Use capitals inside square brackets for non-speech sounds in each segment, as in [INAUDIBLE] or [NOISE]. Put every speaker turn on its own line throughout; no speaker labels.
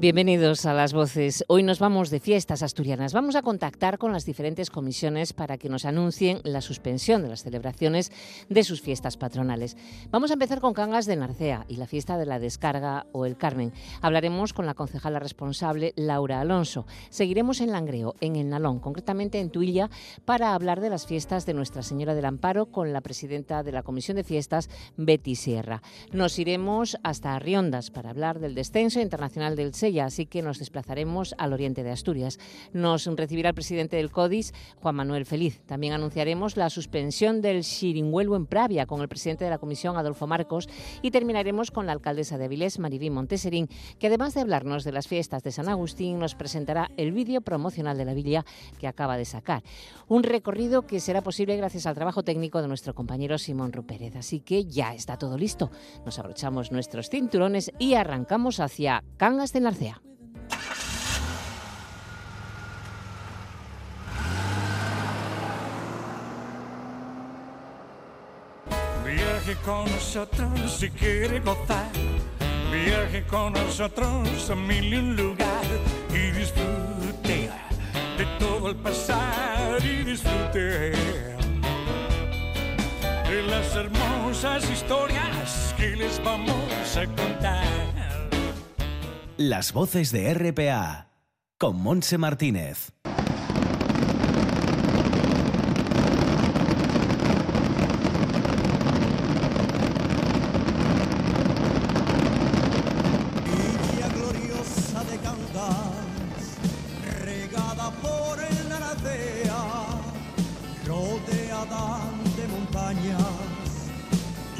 Bienvenidos a las voces. Hoy nos vamos de fiestas asturianas. Vamos a contactar con las diferentes comisiones para que nos anuncien la suspensión de las celebraciones de sus fiestas patronales. Vamos a empezar con Cangas de Narcea y la fiesta de la descarga o el Carmen. Hablaremos con la concejala responsable Laura Alonso. Seguiremos en Langreo, en el Nalón, concretamente en Tuilla, para hablar de las fiestas de Nuestra Señora del Amparo con la presidenta de la Comisión de Fiestas, Betty Sierra. Nos iremos hasta Riondas para hablar del descenso internacional del Así que nos desplazaremos al oriente de Asturias. Nos recibirá el presidente del CODIS, Juan Manuel Feliz. También anunciaremos la suspensión del Xiringuelo en Pravia con el presidente de la comisión, Adolfo Marcos, y terminaremos con la alcaldesa de Avilés, Maribí Monteserín, que además de hablarnos de las fiestas de San Agustín, nos presentará el vídeo promocional de la villa que acaba de sacar. Un recorrido que será posible gracias al trabajo técnico de nuestro compañero Simón Rupérez. Así que ya está todo listo. Nos abrochamos nuestros cinturones y arrancamos hacia Cangas de Narcea.
Viaje con nosotros si quiere gozar. Viaje con nosotros a mil y un lugar y disfrute de todo el pasar y disfrute de las hermosas historias que les vamos a contar.
Las voces de RPA con Monse Martínez.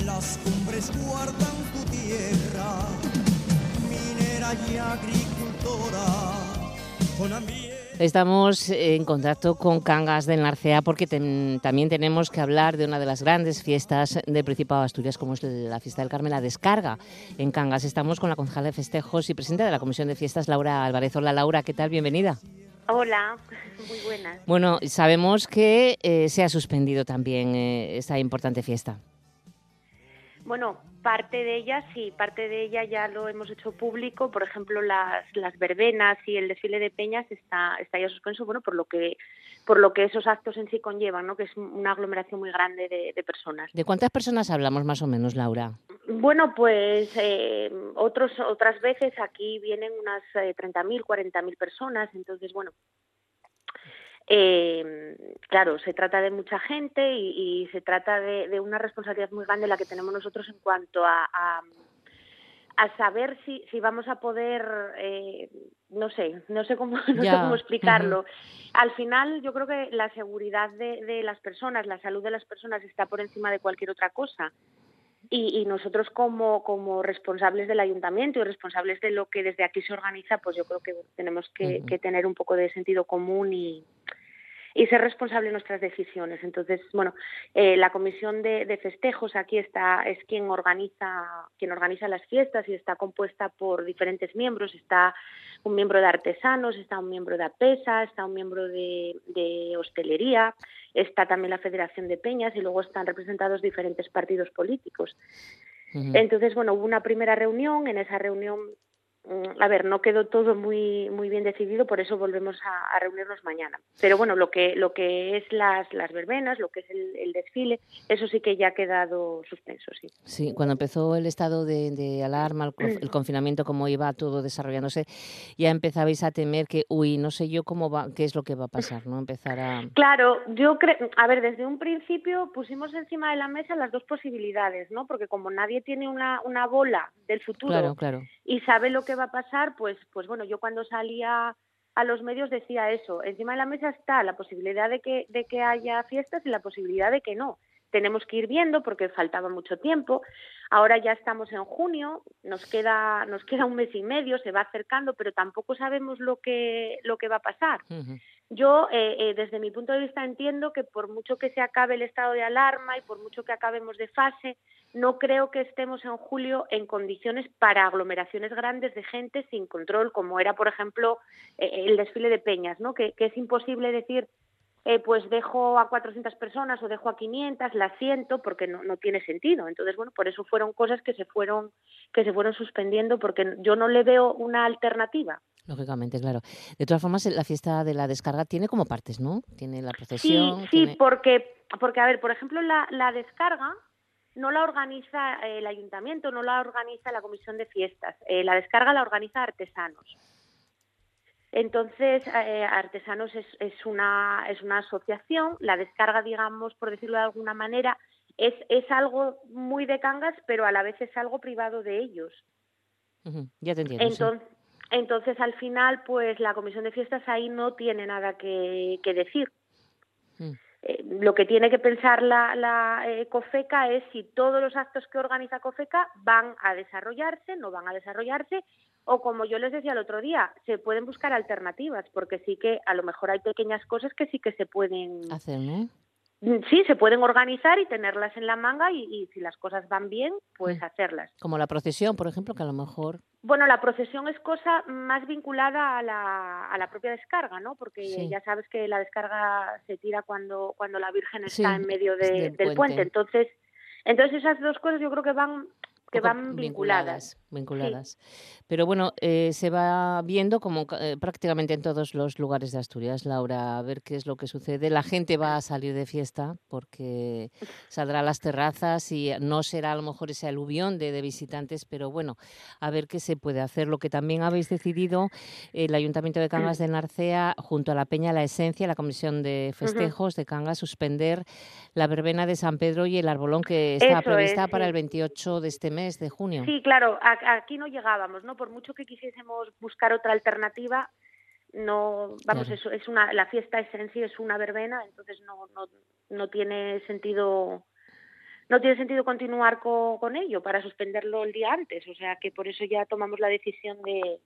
Las cumbres guardan tu tierra, y agricultora.
Estamos en contacto con Cangas del Narcea porque ten- también tenemos que hablar de una de las grandes fiestas del Principado de Asturias, como es la fiesta del Carmen, la descarga en Cangas. Estamos con la concejala de festejos y presidenta de la Comisión de Fiestas, Laura Álvarez. Hola Laura, ¿qué tal? Bienvenida.
Hola, [LAUGHS] muy buenas.
Bueno, sabemos que eh, se ha suspendido también eh, esta importante fiesta.
Bueno, parte de ella sí, parte de ella ya lo hemos hecho público. Por ejemplo, las, las verbenas y el desfile de peñas está, está ya suspenso, bueno, por lo que por lo que esos actos en sí conllevan, ¿no? Que es una aglomeración muy grande de, de personas.
¿De cuántas personas hablamos más o menos, Laura?
Bueno, pues eh, otros otras veces aquí vienen unas eh, 30.000, 40.000 personas, entonces bueno. Eh, claro, se trata de mucha gente y, y se trata de, de, una responsabilidad muy grande la que tenemos nosotros en cuanto a, a, a saber si, si, vamos a poder, eh, no sé, no sé cómo, [LAUGHS] no sé cómo explicarlo. Uh -huh. Al final, yo creo que la seguridad de, de, las personas, la salud de las personas está por encima de cualquier otra cosa. Y, y nosotros como, como, responsables del ayuntamiento y responsables de lo que desde aquí se organiza, pues yo creo que tenemos que, uh -huh. que tener un poco de sentido común y, y ser responsable de nuestras decisiones. Entonces, bueno, eh, la comisión de, de, festejos aquí está es quien organiza quien organiza las fiestas y está compuesta por diferentes miembros. Está un miembro de artesanos, está un miembro de APESA, está un miembro de, de hostelería, está también la Federación de Peñas y luego están representados diferentes partidos políticos. Entonces, bueno, hubo una primera reunión. En esa reunión a ver, no quedó todo muy muy bien decidido, por eso volvemos a, a, reunirnos mañana. Pero bueno, lo que lo que es las, las verbenas, lo que es el, el, desfile, eso sí que ya ha quedado suspenso, sí.
Sí, cuando empezó el estado de, de alarma, el, el, confinamiento, cómo iba todo desarrollándose, ya empezabais a temer que, uy, no sé yo cómo va, qué es lo que va a pasar, ¿no? Empezar a... [LAUGHS]
Claro, yo creo, a ver, desde un principio pusimos encima de la mesa las dos posibilidades, ¿no? Porque como nadie tiene una, una bola del futuro
claro, claro.
y sabe lo que va a pasar, pues, pues bueno, yo cuando salía a los medios decía eso. Encima de la mesa está la posibilidad de que, de que haya fiestas y la posibilidad de que no. Tenemos que ir viendo porque faltaba mucho tiempo. Ahora ya estamos en junio, nos queda, nos queda un mes y medio, se va acercando, pero tampoco sabemos lo que, lo que va a pasar. Yo, eh, eh, desde mi punto de vista, entiendo que por mucho que se acabe el estado de alarma y por mucho que acabemos de fase, no creo que estemos en julio en condiciones para aglomeraciones grandes de gente sin control, como era, por ejemplo, eh, el desfile de peñas, ¿no? Que, es imposible decir eh, pues dejo a 400 personas o dejo a 500, las siento porque no, no tiene sentido. Entonces, bueno, por eso fueron cosas que se fueron que se fueron suspendiendo porque yo no le veo una alternativa.
Lógicamente, claro. De todas formas, la fiesta de la descarga tiene como partes, ¿no? Tiene la procesión.
Sí, sí,
tiene-
porque, porque, a ver, por ejemplo, la, la descarga no la organiza eh, el ayuntamiento, no la organiza la comisión de fiestas. Eh, la descarga la organiza artesanos. Entonces, eh, Artesanos es, es, una, es una asociación. La descarga, digamos, por decirlo de alguna manera, es, es algo muy de Cangas, pero a la vez es algo privado de ellos.
Ya te entiendo. sí.
Entonces, al final, pues la comisión de fiestas ahí no tiene nada que, que decir.
Mm.
Eh, lo que tiene que pensar la, la eh, COFECA es si todos los actos que organiza COFECA van a desarrollarse, no van a desarrollarse, o como yo les decía el otro día, se pueden buscar alternativas, porque sí que a lo mejor hay pequeñas cosas que sí que se pueden,
Hacer, ¿no?
Mm, sí, se pueden organizar y tenerlas en la manga y, y si las cosas van bien, pues
Mm.
hacerlas.
Como la procesión, por ejemplo, que a lo mejor.
Bueno, la procesión es cosa más vinculada a la, a la propia descarga, ¿no? Porque
Sí.
ya sabes que la descarga se tira cuando, cuando la Virgen
Sí,
está en medio de-
del
del,
puente.
puente. Entonces, entonces esas dos cosas yo creo que van que van vinculadas.
vinculadas. Pero bueno, eh, se va viendo como eh, prácticamente en todos los lugares de Asturias, Laura, a ver qué es lo que sucede. La gente va a salir de fiesta porque saldrá a las terrazas y no será a lo mejor ese aluvión de, de visitantes, pero bueno, a ver qué se puede hacer. Lo que también habéis decidido, el Ayuntamiento de Cangas de Narcea, junto a la Peña La Esencia, la Comisión de Festejos de Cangas, suspender la verbena de San Pedro y el arbolón que
Eso
prevista
es,
para
sí.
el 28 de este mes de junio.
Sí, claro, a- aquí no llegábamos, ¿no? Por mucho que quisiésemos buscar otra alternativa, no, vamos,
Claro.
eso es una, la fiesta es en sí es una verbena, entonces no, no, no tiene sentido, no tiene sentido continuar con, con ello para suspenderlo el día antes, o sea que por eso ya tomamos la decisión de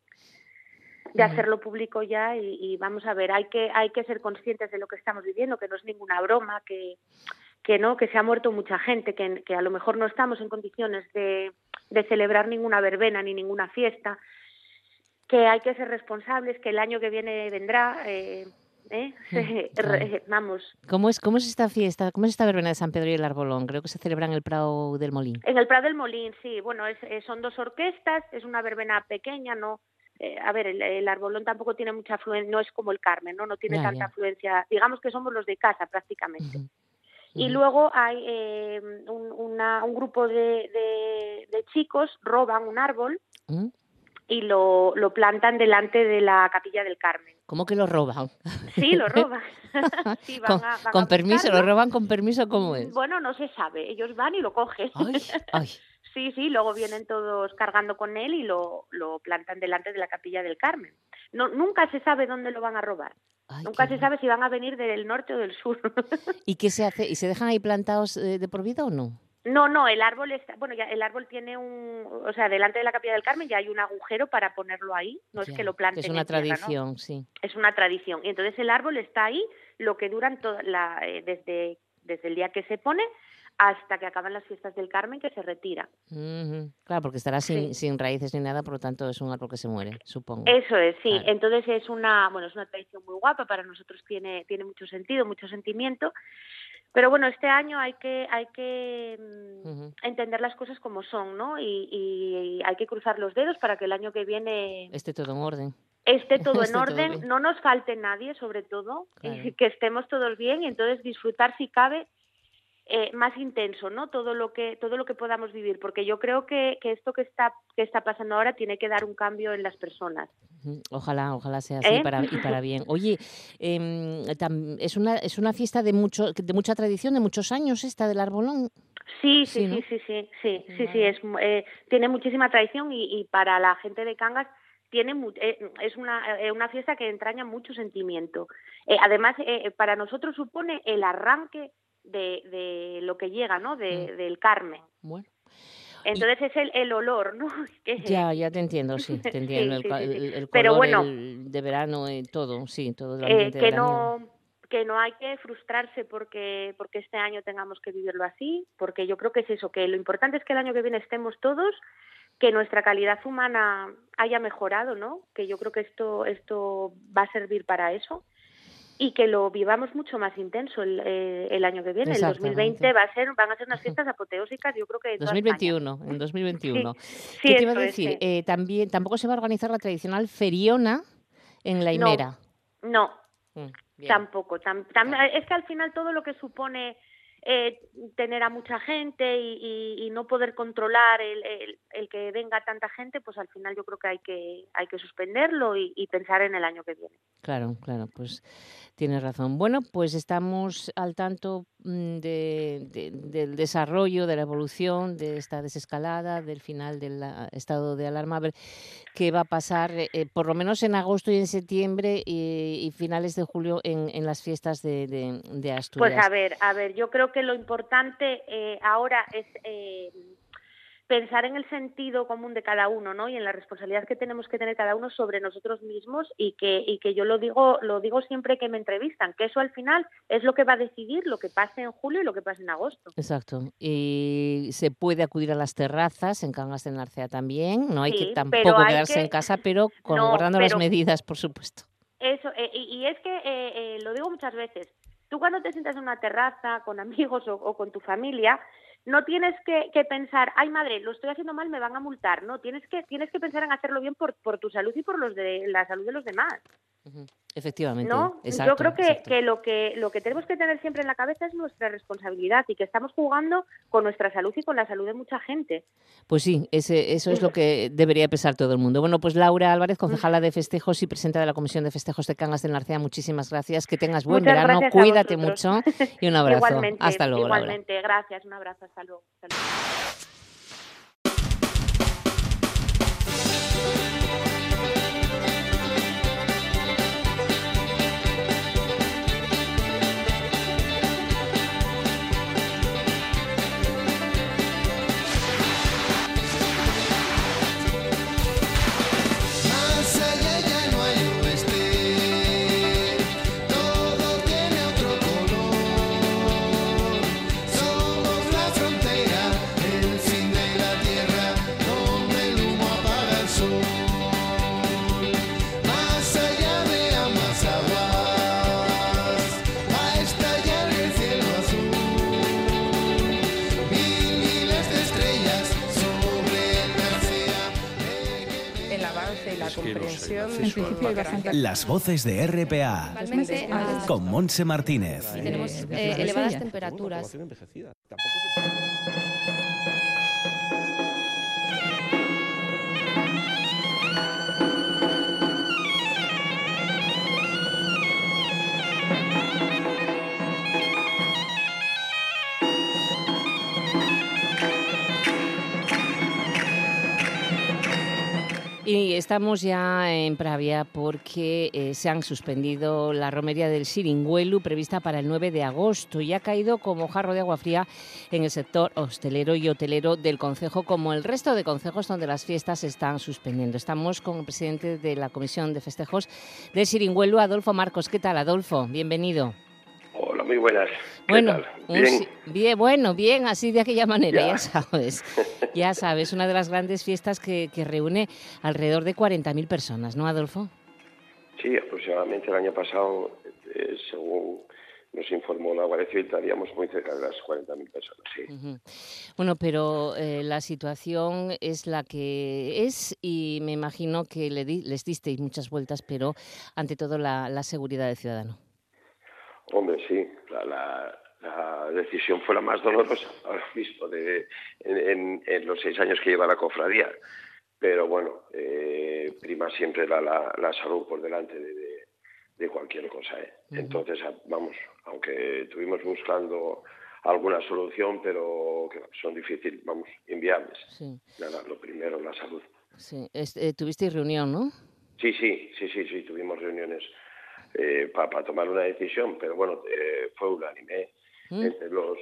de hacerlo público ya y, y vamos a ver hay que hay que ser conscientes de lo que estamos viviendo que no es ninguna broma que que no que se ha muerto mucha gente que, que a lo mejor no estamos en condiciones de, de celebrar ninguna verbena ni ninguna fiesta que hay que ser responsables que el año que viene vendrá eh, ¿eh? [LAUGHS]
claro.
vamos
¿Cómo es, ¿Cómo es esta fiesta? ¿Cómo es esta verbena de San Pedro y el Arbolón? Creo que se celebra en el Prado del Molín.
En el Prado del Molín, sí. Bueno, es, eh, son dos orquestas, es una verbena pequeña, no. eh, a ver, el, el arbolón tampoco tiene mucha afluencia, no es como el Carmen, ¿no? No tiene
Ya,
tanta
ya.
afluencia. Digamos que somos los de casa prácticamente. Y luego hay eh, un, una- un grupo de, de- de chicos roban un árbol
¿Mm?
y lo, lo plantan delante de la capilla del Carmen.
¿Cómo que lo roban?
Sí, lo roban. [LAUGHS] Sí, van
con
a- van a
con permiso, lo roban con permiso, ¿cómo es?
Bueno, no se sabe. Ellos van y lo cogen.
Ay, ay. [LAUGHS]
Sí, sí, luego vienen todos cargando con él y lo, lo plantan delante de la capilla del Carmen. No, nunca se sabe dónde lo van a robar.
ay,
nunca se sabe si van a venir del norte o del sur. [LAUGHS]
¿Y qué se hace? ¿Y se dejan ahí plantados eh, de por vida o no?
no, no, el árbol está, bueno, ya el árbol tiene un, o sea, delante de la capilla del Carmen ya hay un agujero para ponerlo ahí. No
Ya,
es que lo planten
Es una
en tierra, ¿no?
tradición, sí.
Es una tradición. Y entonces el árbol está ahí lo que duran toda la, eh, desde desde el día que se pone hasta que acaban las fiestas del Carmen que se retira.
Claro, porque estará sin,
Sí.
sin raíces ni nada, por lo tanto es un árbol que se muere, supongo.
Eso es, sí. Entonces es una, bueno, es una tradición muy guapa para nosotros tiene tiene mucho sentido, mucho sentimiento. Pero bueno, este año hay que hay que mm, entender las cosas como son, ¿no? Y, y hay que cruzar los dedos para que el año que viene
Esté todo en orden.
esté [LAUGHS] todo
esté
en orden, no nos falte nadie, sobre todo, [LAUGHS]
Claro.
que estemos todos bien y entonces disfrutar si cabe eh, más intenso, ¿no? Todo lo que todo lo que podamos vivir, porque yo creo que, que esto que está que está pasando ahora tiene que dar un cambio en las personas.
Ojalá, ojalá sea así
¿Eh?
para, y para bien. Oye, em, tam- es una es una fiesta de mucho de mucha tradición, de muchos años esta del arbolón.
Sí,
Sí,
sí,
¿no?
sí, sí, sí, sí, sí, es, eh, tiene muchísima tradición y, y para la gente de Cangas tiene eh, es una, una fiesta que entraña mucho sentimiento. Eh, además, eh, para nosotros supone el arranque de, de lo que llega, ¿no? De,
Mm.
del Carmen.
Bueno,
Entonces es el, el olor, ¿no? [LAUGHS]
Ya, ya te entiendo, sí, te [LAUGHS] entiendo. el,
sí,
ca-
sí, sí.
el- el
Pero
color
bueno.
el de verano, eh, todo, sí, todo el
eh, que no que no hay que frustrarse porque porque este año tengamos que vivirlo así, porque yo creo que es eso, que lo importante es que el año que viene estemos todos, que nuestra calidad humana haya mejorado, ¿no? Que yo creo que esto esto va a servir para eso y que lo vivamos mucho más intenso el, eh, el año que viene. El
Exactamente.
2020 va a ser, van a ser unas fiestas apoteósicas, yo creo que en toda España.
2021, en 2021.
Sí,
¿Qué te iba a
es,
decir?
sí.
Eh, también, tampoco se va a organizar la tradicional feriona en la
No.
Himera.
No,
Mm.
Tampoco. tam- tam- es que al final todo lo que supone eh, tener a mucha gente y, y- no poder controlar el, el- el que venga tanta gente, pues al final yo creo que hay que, hay que suspenderlo y, pensar en el año que viene.
Claro, claro, pues tienes razón. Bueno, pues estamos al tanto de- de- del desarrollo, de la evolución, de esta desescalada, del final del ah, estado de alarma, a ver qué va a pasar, eh, eh, por lo menos en agosto y en septiembre y, y finales de julio en, en las fiestas de, de- de Asturias.
Pues a ver, a ver, yo creo que lo importante eh, ahora es eh, pensar en el sentido común de cada uno, ¿no? Y en la responsabilidad que tenemos que tener cada uno sobre nosotros mismos y que y que yo lo digo lo digo siempre que me entrevistan, que eso al final es lo que va a decidir lo que pase en julio y lo que pase en agosto.
Exacto. Y se puede acudir a las terrazas en Cangas de Narcea también. No hay
Sí,
que tampoco
hay
quedarse
que-
en casa, pero [LAUGHS] con,
No,
guardando las medidas, por supuesto.
Eso, eh, y, y es que eh, eh, lo digo muchas veces, tú cuando te sientas en una terraza con amigos o, o con tu familia, no tienes que, que pensar, ay madre, lo estoy haciendo mal, me van a multar. No, tienes que, tienes que pensar en hacerlo bien por, por tu salud y por los de la salud de los demás.
Efectivamente.
¿no?
exacto,
Yo creo que, que, lo que lo que tenemos que tener siempre en la cabeza es nuestra responsabilidad y que estamos jugando con nuestra salud y con la salud de mucha gente.
Pues sí, ese, eso es lo que debería pensar todo el mundo. Bueno, pues Laura Álvarez, concejala de festejos y presidenta de la Comisión de Festejos de Cangas del Narcea, muchísimas gracias. Que tengas buen
Muchas
verano, cuídate mucho y un [LAUGHS] abrazo.
Igualmente,
Hasta luego, Laura.
igualmente. Gracias, un abrazo, hasta luego. Hasta luego.
La
comprensión
Las voces de RPA
ah,
con Monse Martínez.
tenemos
Eh,
elevadas temperaturas.
Y estamos ya en Pravia porque eh, se han suspendido la romería del Siringüelu prevista para el 9 de agosto y ha caído como jarro de agua fría en el sector hostelero y hotelero del concejo, como el resto de concejos donde las fiestas se están suspendiendo. Estamos con el presidente de la Comisión de Festejos del Siringüelu, Adolfo Marcos. ¿Qué tal, Adolfo? Bienvenido.
Hola, muy buenas. ¿Qué
Bueno,
tal? Bien.
bueno, bien, así de aquella manera, ya,
Ya.
sabes. Ya sabes, una de las grandes fiestas que, que reúne alrededor de 40.000 personas, ¿no, Adolfo?
Sí, aproximadamente el año pasado, eh, según nos informó la Guardia Civil, estaríamos muy cerca de las 40.000 personas, sí.
Bueno, pero eh, la situación es la que es y me imagino que le di- les disteis muchas vueltas, pero ante todo la, la seguridad del ciudadano.
Hombre, sí, la, la- la decisión fue la más dolorosa [LAUGHS] ahora mismo de, en, en- en los seis años que lleva la cofradía. Pero bueno, eh, prima siempre la, la- salud por delante de, de- de cualquier cosa. ¿eh? Entonces, a- vamos, aunque estuvimos buscando alguna solución, pero que son difíciles, vamos, inviables.
Sí,
Nada, lo primero, la salud.
sí. Es- eh, tuvisteis reunión, ¿no?
Sí, sí, sí, sí, sí, tuvimos reuniones para tomar una decisión, pero bueno, eh, fue unánime.
Mm.
Entre los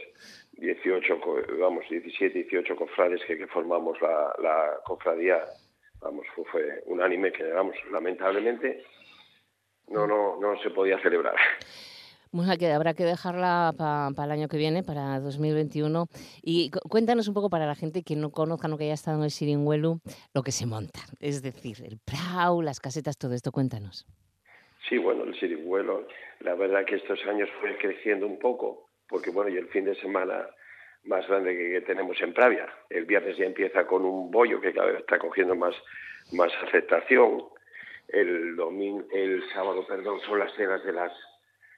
18, co- vamos, 17, 18 cofrades que, que formamos la, la cofradía, vamos, fue, fue unánime que, vamos, lamentablemente no, no, no se podía celebrar.
Bueno, que habrá que dejarla para el año que viene, para 2021. Y cu- cuéntanos un poco para la gente que no conozca, no que haya estado en el Siringüelu, lo que se monta. Es decir, el prau, las casetas, todo esto, cuéntanos.
Sí, bueno, el sirigüelo, la verdad que estos años fue creciendo un poco, porque bueno, y el fin de semana más grande que, tenemos en Pravia. El viernes ya empieza con un bollo que cada vez está cogiendo más, más aceptación. El domingo, el sábado, perdón, son las cenas de las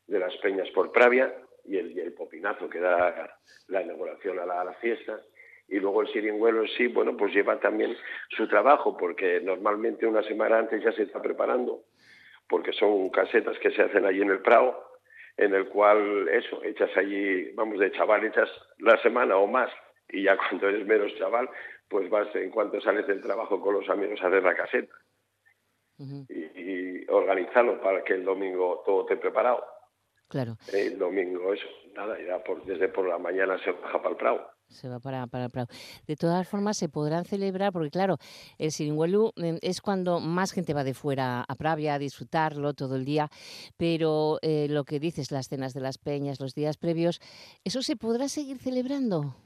de las peñas por Pravia y el, popinazo que da la inauguración a la, fiesta. Y luego el siringüelo en sí, bueno, pues lleva también su trabajo, porque normalmente una semana antes ya se está preparando, porque son casetas que se hacen allí en el Prado, en el cual eso, echas allí, vamos, de chaval echas la semana o más, y ya [LAUGHS] cuando eres menos chaval, pues vas en cuanto sales del trabajo con los amigos a hacer la caseta y organizarlo para que el domingo todo esté preparado.
Claro,
El domingo eso, nada, ya por, desde por la mañana se baja para el Prado.
Se va para, para el Prado. De todas formas, se podrán celebrar, porque claro, el Siringuelu eh, es cuando más gente va de fuera a Pravia a disfrutarlo todo el día, pero eh, lo que dices, las cenas de las peñas, los días previos, ¿eso se podrá seguir celebrando?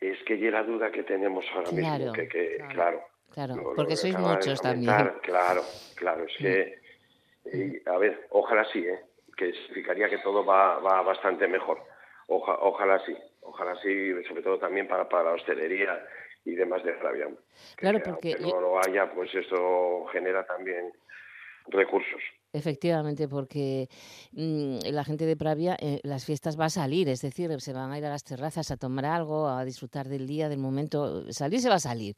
Es que y la duda que tenemos ahora
Claro,
mismo, que, que
claro.
claro,
Claro,
lo-
porque
que
sois muchos también.
Claro, claro, es que, y, a ver, ojalá sí, ¿eh? que significaría que todo va, va bastante mejor. Oja- ojalá sí, ojalá sí, sobre todo también para, para la hostelería y demás de Flavia. Que-
Claro,
que
porque
aunque no lo haya, pues esto genera también recursos.
Efectivamente, porque mm, la gente de Pravia, eh, las fiestas va a salir, es decir, se van a ir a las terrazas a tomar algo, a disfrutar del día, del momento. Salir se va a salir,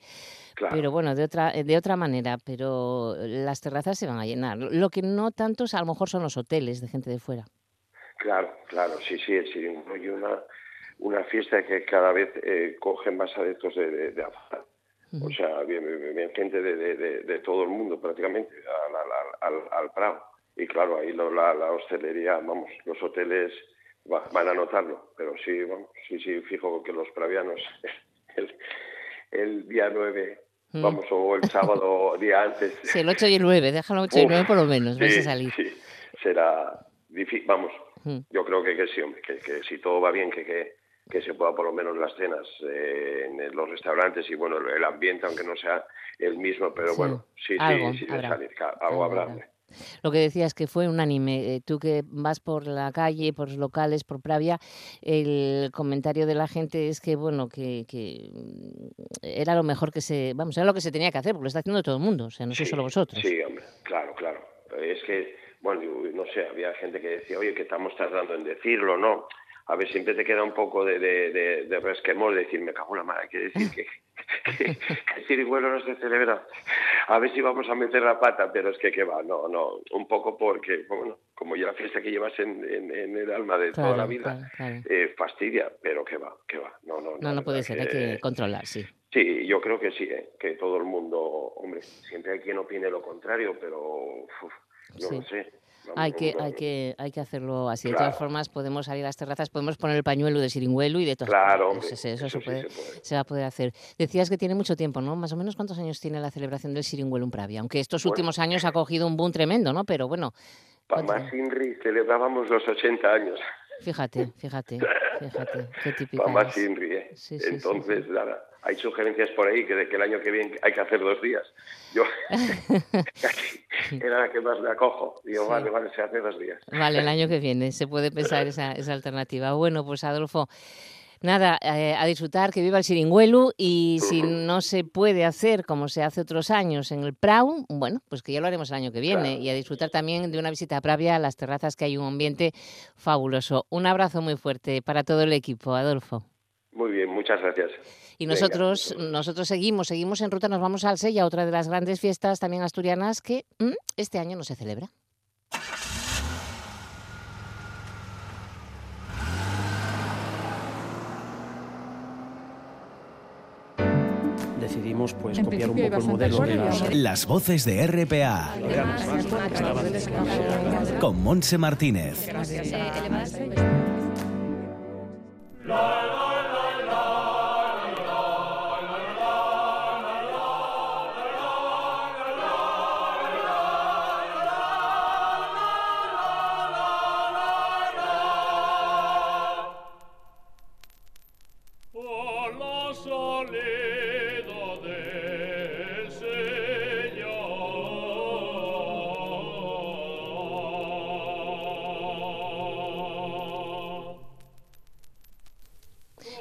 Claro.
pero bueno, de otra, eh, de otra manera, pero las terrazas se van a llenar. Lo que no tantos a lo mejor son los hoteles de gente de fuera.
Claro, claro, sí, sí, Siringo y una, una fiesta que cada vez eh, coge más adeptos de, de, de afuera. O sea, viene, viene gente de, de, de, todo el mundo prácticamente al, al, al, al Prado. Y claro, ahí lo- la, la hostelería, vamos, los hoteles va- van a notarlo. Pero sí, vamos, sí, sí, fijo que los pravianos [LAUGHS] el, el día 9,
Mm.
vamos, o el sábado [LAUGHS] día antes,
Sí, el 8 y el 9, déjalo 8 y
Uf,
9 por lo menos,
sí,
a salir.
sí, será difícil, vamos,
Mm.
yo creo que, que sí, hombre, que, que si todo va bien, que, que, que se pueda por lo menos las cenas eh, en los restaurantes y bueno, el ambiente, aunque no sea el mismo, pero
Sí,
bueno, sí,
algo
sí, sí,
habrá.
salir, algo habrá.
Lo que decías que fue unánime, eh, tú que vas por la calle, por los locales, por Pravia, el comentario de la gente es que, bueno, que, que mm, era lo mejor que se, vamos, era lo que se tenía que hacer, porque lo está haciendo todo el mundo, o sea, no
Sí,
solo vosotros.
Sí, hombre, claro, claro. Es que, bueno, no sé, había gente que decía, oye, que estamos tardando en decirlo, ¿no? A ver, siempre te queda un poco de, de, de, de resquemor de decir, me cago en la madre, quiere decir que, que, [LAUGHS] que el Sirigüelo no se celebra. A ver si vamos a meter la pata, pero es que que va, no, no, un poco porque, bueno, como ya la fiesta que llevas en, en, en el alma de toda la vida,
claro, claro.
eh, fastidia, pero que va, que va, no, no,
No,
la
no puede ser, hay que controlar, sí.
Sí, yo creo que sí, ¿eh? que todo el mundo, hombre, siempre hay quien opine lo contrario, pero uf, yo
Sí.
no sé.
Hay que, hay que, hay que hacerlo así. De todas formas, podemos salir a las terrazas, podemos poner el pañuelo de siringüelo y de todo.
Claro, hombre,
Eso, se- eso
eso
se,
sí
puede,
se puede.
se va a poder hacer. Decías que tiene mucho tiempo, ¿no? Más o menos cuántos años tiene la celebración del siringüelo en Pravia. Aunque estos
Bueno.
últimos años ha cogido un boom tremendo, ¿no? Pero bueno,
Para
¿cuántos
más Inri celebrábamos los 80 años.
fíjate, fíjate, fíjate, qué [LAUGHS] típica
Para más
es.
Inri, ¿eh?
Sí, sí, sí,
Entonces, nada, hay sugerencias por ahí que de que el año que viene hay que hacer dos días. Yo, [LAUGHS] era la que más me acojo. Digo,
Sí.
vale, vale, se hace dos días.
Vale, el año que viene se puede pensar [LAUGHS] esa, esa alternativa. Bueno, pues Adolfo, nada, eh, a disfrutar, que viva el Siringüelu y si no se puede hacer como se hace otros años en el Prau, bueno, pues que ya lo haremos el año que viene
Claro.
y a disfrutar también de una visita a Pravia a las terrazas que hay un ambiente fabuloso. Un abrazo muy fuerte para todo el equipo, Adolfo.
Muy bien, muchas gracias.
Y
Venga,
nosotros, nosotros seguimos, seguimos en ruta, nos vamos al Sella, otra de las grandes fiestas también asturianas que mm, este año no se celebra.
decidimos pues
En
copiar un poco el modelo de las
Las voces de RPA con Monse Martínez.
a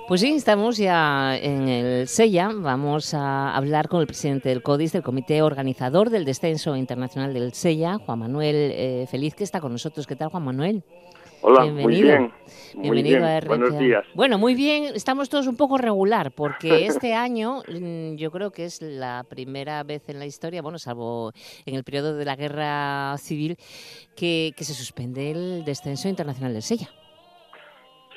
Pues sí, estamos ya en el Sella. Vamos a hablar con el presidente del CODIS, del Comité Organizador del Descenso Internacional del Sella, Juan Manuel eh, Feliz, que está con nosotros. ¿Qué tal, Juan Manuel?
Hola,
Bienvenido.
muy bien. Muy
Bienvenido
bien.
a RPA.
Buenos días.
Bueno, muy bien. Estamos todos un poco regular, porque [LAUGHS] este año mm, yo creo que es la primera vez en la historia, bueno, salvo en el periodo de la guerra civil, que, que se suspende el descenso internacional del Sella.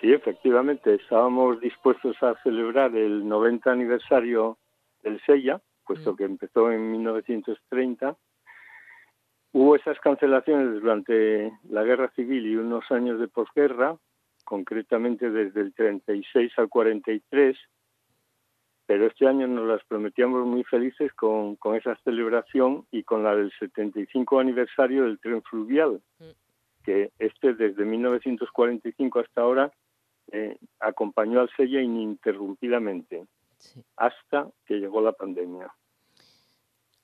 Sí, efectivamente, estábamos dispuestos a celebrar el 90 aniversario del Sella, puesto que empezó en 1930. Hubo esas cancelaciones durante la guerra civil y unos años de posguerra, concretamente desde el 36 al 43, pero este año nos las prometíamos muy felices con, con esa celebración y con la del 75 aniversario del tren fluvial, que este desde 1945 hasta ahora eh, acompañó al Sella ininterrumpidamente hasta que llegó la pandemia.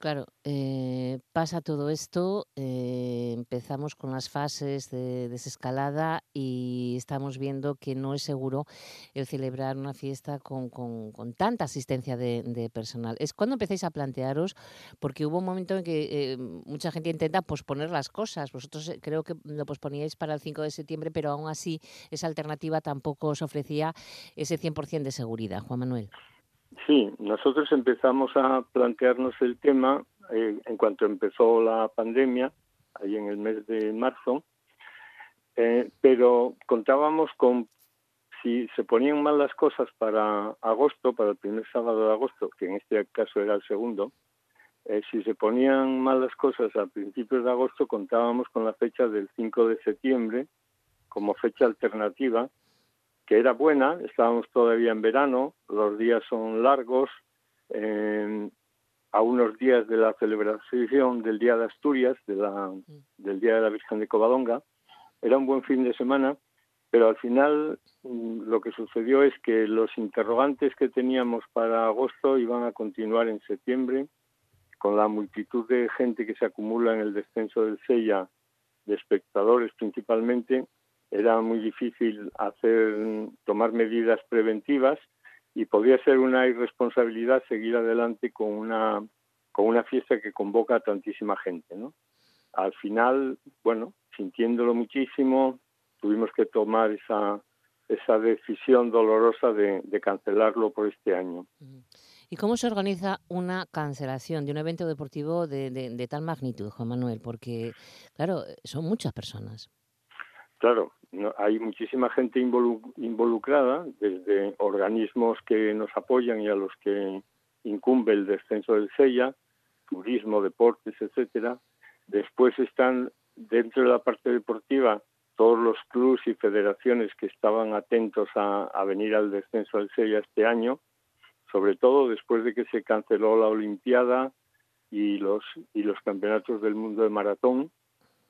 Claro, eh, pasa todo esto, eh, empezamos con las fases de desescalada y estamos viendo que no es seguro el celebrar una fiesta con, con- tanta asistencia de, de personal. Es cuando empecéis a plantearos, porque hubo un momento en que eh, mucha gente intenta posponer las cosas. Vosotros eh, creo que lo posponíais para el 5 de septiembre, pero aún así esa alternativa tampoco os ofrecía ese 100% de seguridad. Juan Manuel.
Sí, nosotros empezamos a plantearnos el tema eh, en cuanto empezó la pandemia, ahí en el mes de marzo, eh, pero contábamos con si se ponían mal las cosas para agosto, para el primer sábado de agosto, que en este caso era el segundo, eh, si se ponían mal las cosas a principios de agosto, contábamos con la fecha del 5 de septiembre como fecha alternativa que era buena, estábamos todavía en verano, los días son largos, eh, a unos días de la celebración del Día de Asturias, de la, del Día de la Virgen de Covadonga, era un buen fin de semana, pero al final mm, lo que sucedió es que los interrogantes que teníamos para agosto iban a continuar en septiembre, con la multitud de gente que se acumula en el descenso del Sella, de espectadores principalmente, era muy difícil hacer tomar medidas preventivas y podía ser una irresponsabilidad seguir adelante con una con una fiesta que convoca a tantísima gente, ¿no? Al final, bueno, sintiéndolo muchísimo, tuvimos que tomar esa esa decisión dolorosa de, de cancelarlo por este año.
¿Y cómo se organiza una cancelación de un evento deportivo de, de- de tal magnitud, Juan Manuel? Porque, claro, son muchas personas.
Claro, no- hay muchísima gente involu- involucrada, desde organismos que nos apoyan y a los que incumbe el descenso del SEIA, turismo, deportes, etcétera. Después están dentro de la parte deportiva todos los clubes y federaciones que estaban atentos a, a venir al descenso del SEIA este año, sobre todo después de que se canceló la Olimpiada y los y los campeonatos del mundo de maratón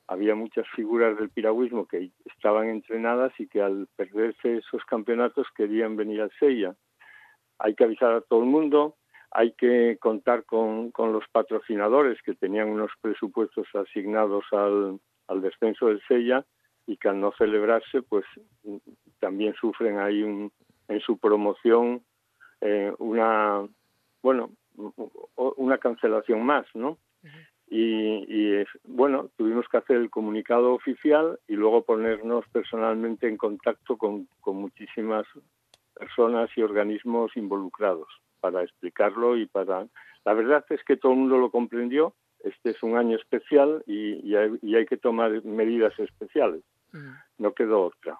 había muchas figuras del piragüismo que estaban entrenadas y que al perderse esos campeonatos querían venir al SEIA. Hay que avisar a todo el mundo, hay que contar con, con los patrocinadores que tenían unos presupuestos asignados al, al descenso del SEIA y que al no celebrarse, pues también sufren ahí un, en su promoción eh, una, bueno, una cancelación más, ¿no? Y, y es, bueno, tuvimos que hacer el comunicado oficial y luego ponernos personalmente en contacto con, con muchísimas personas y organismos involucrados para explicarlo y para... La verdad es que todo el mundo lo comprendió. Este es un año especial y, y hay, y hay que tomar medidas especiales. No quedó otra.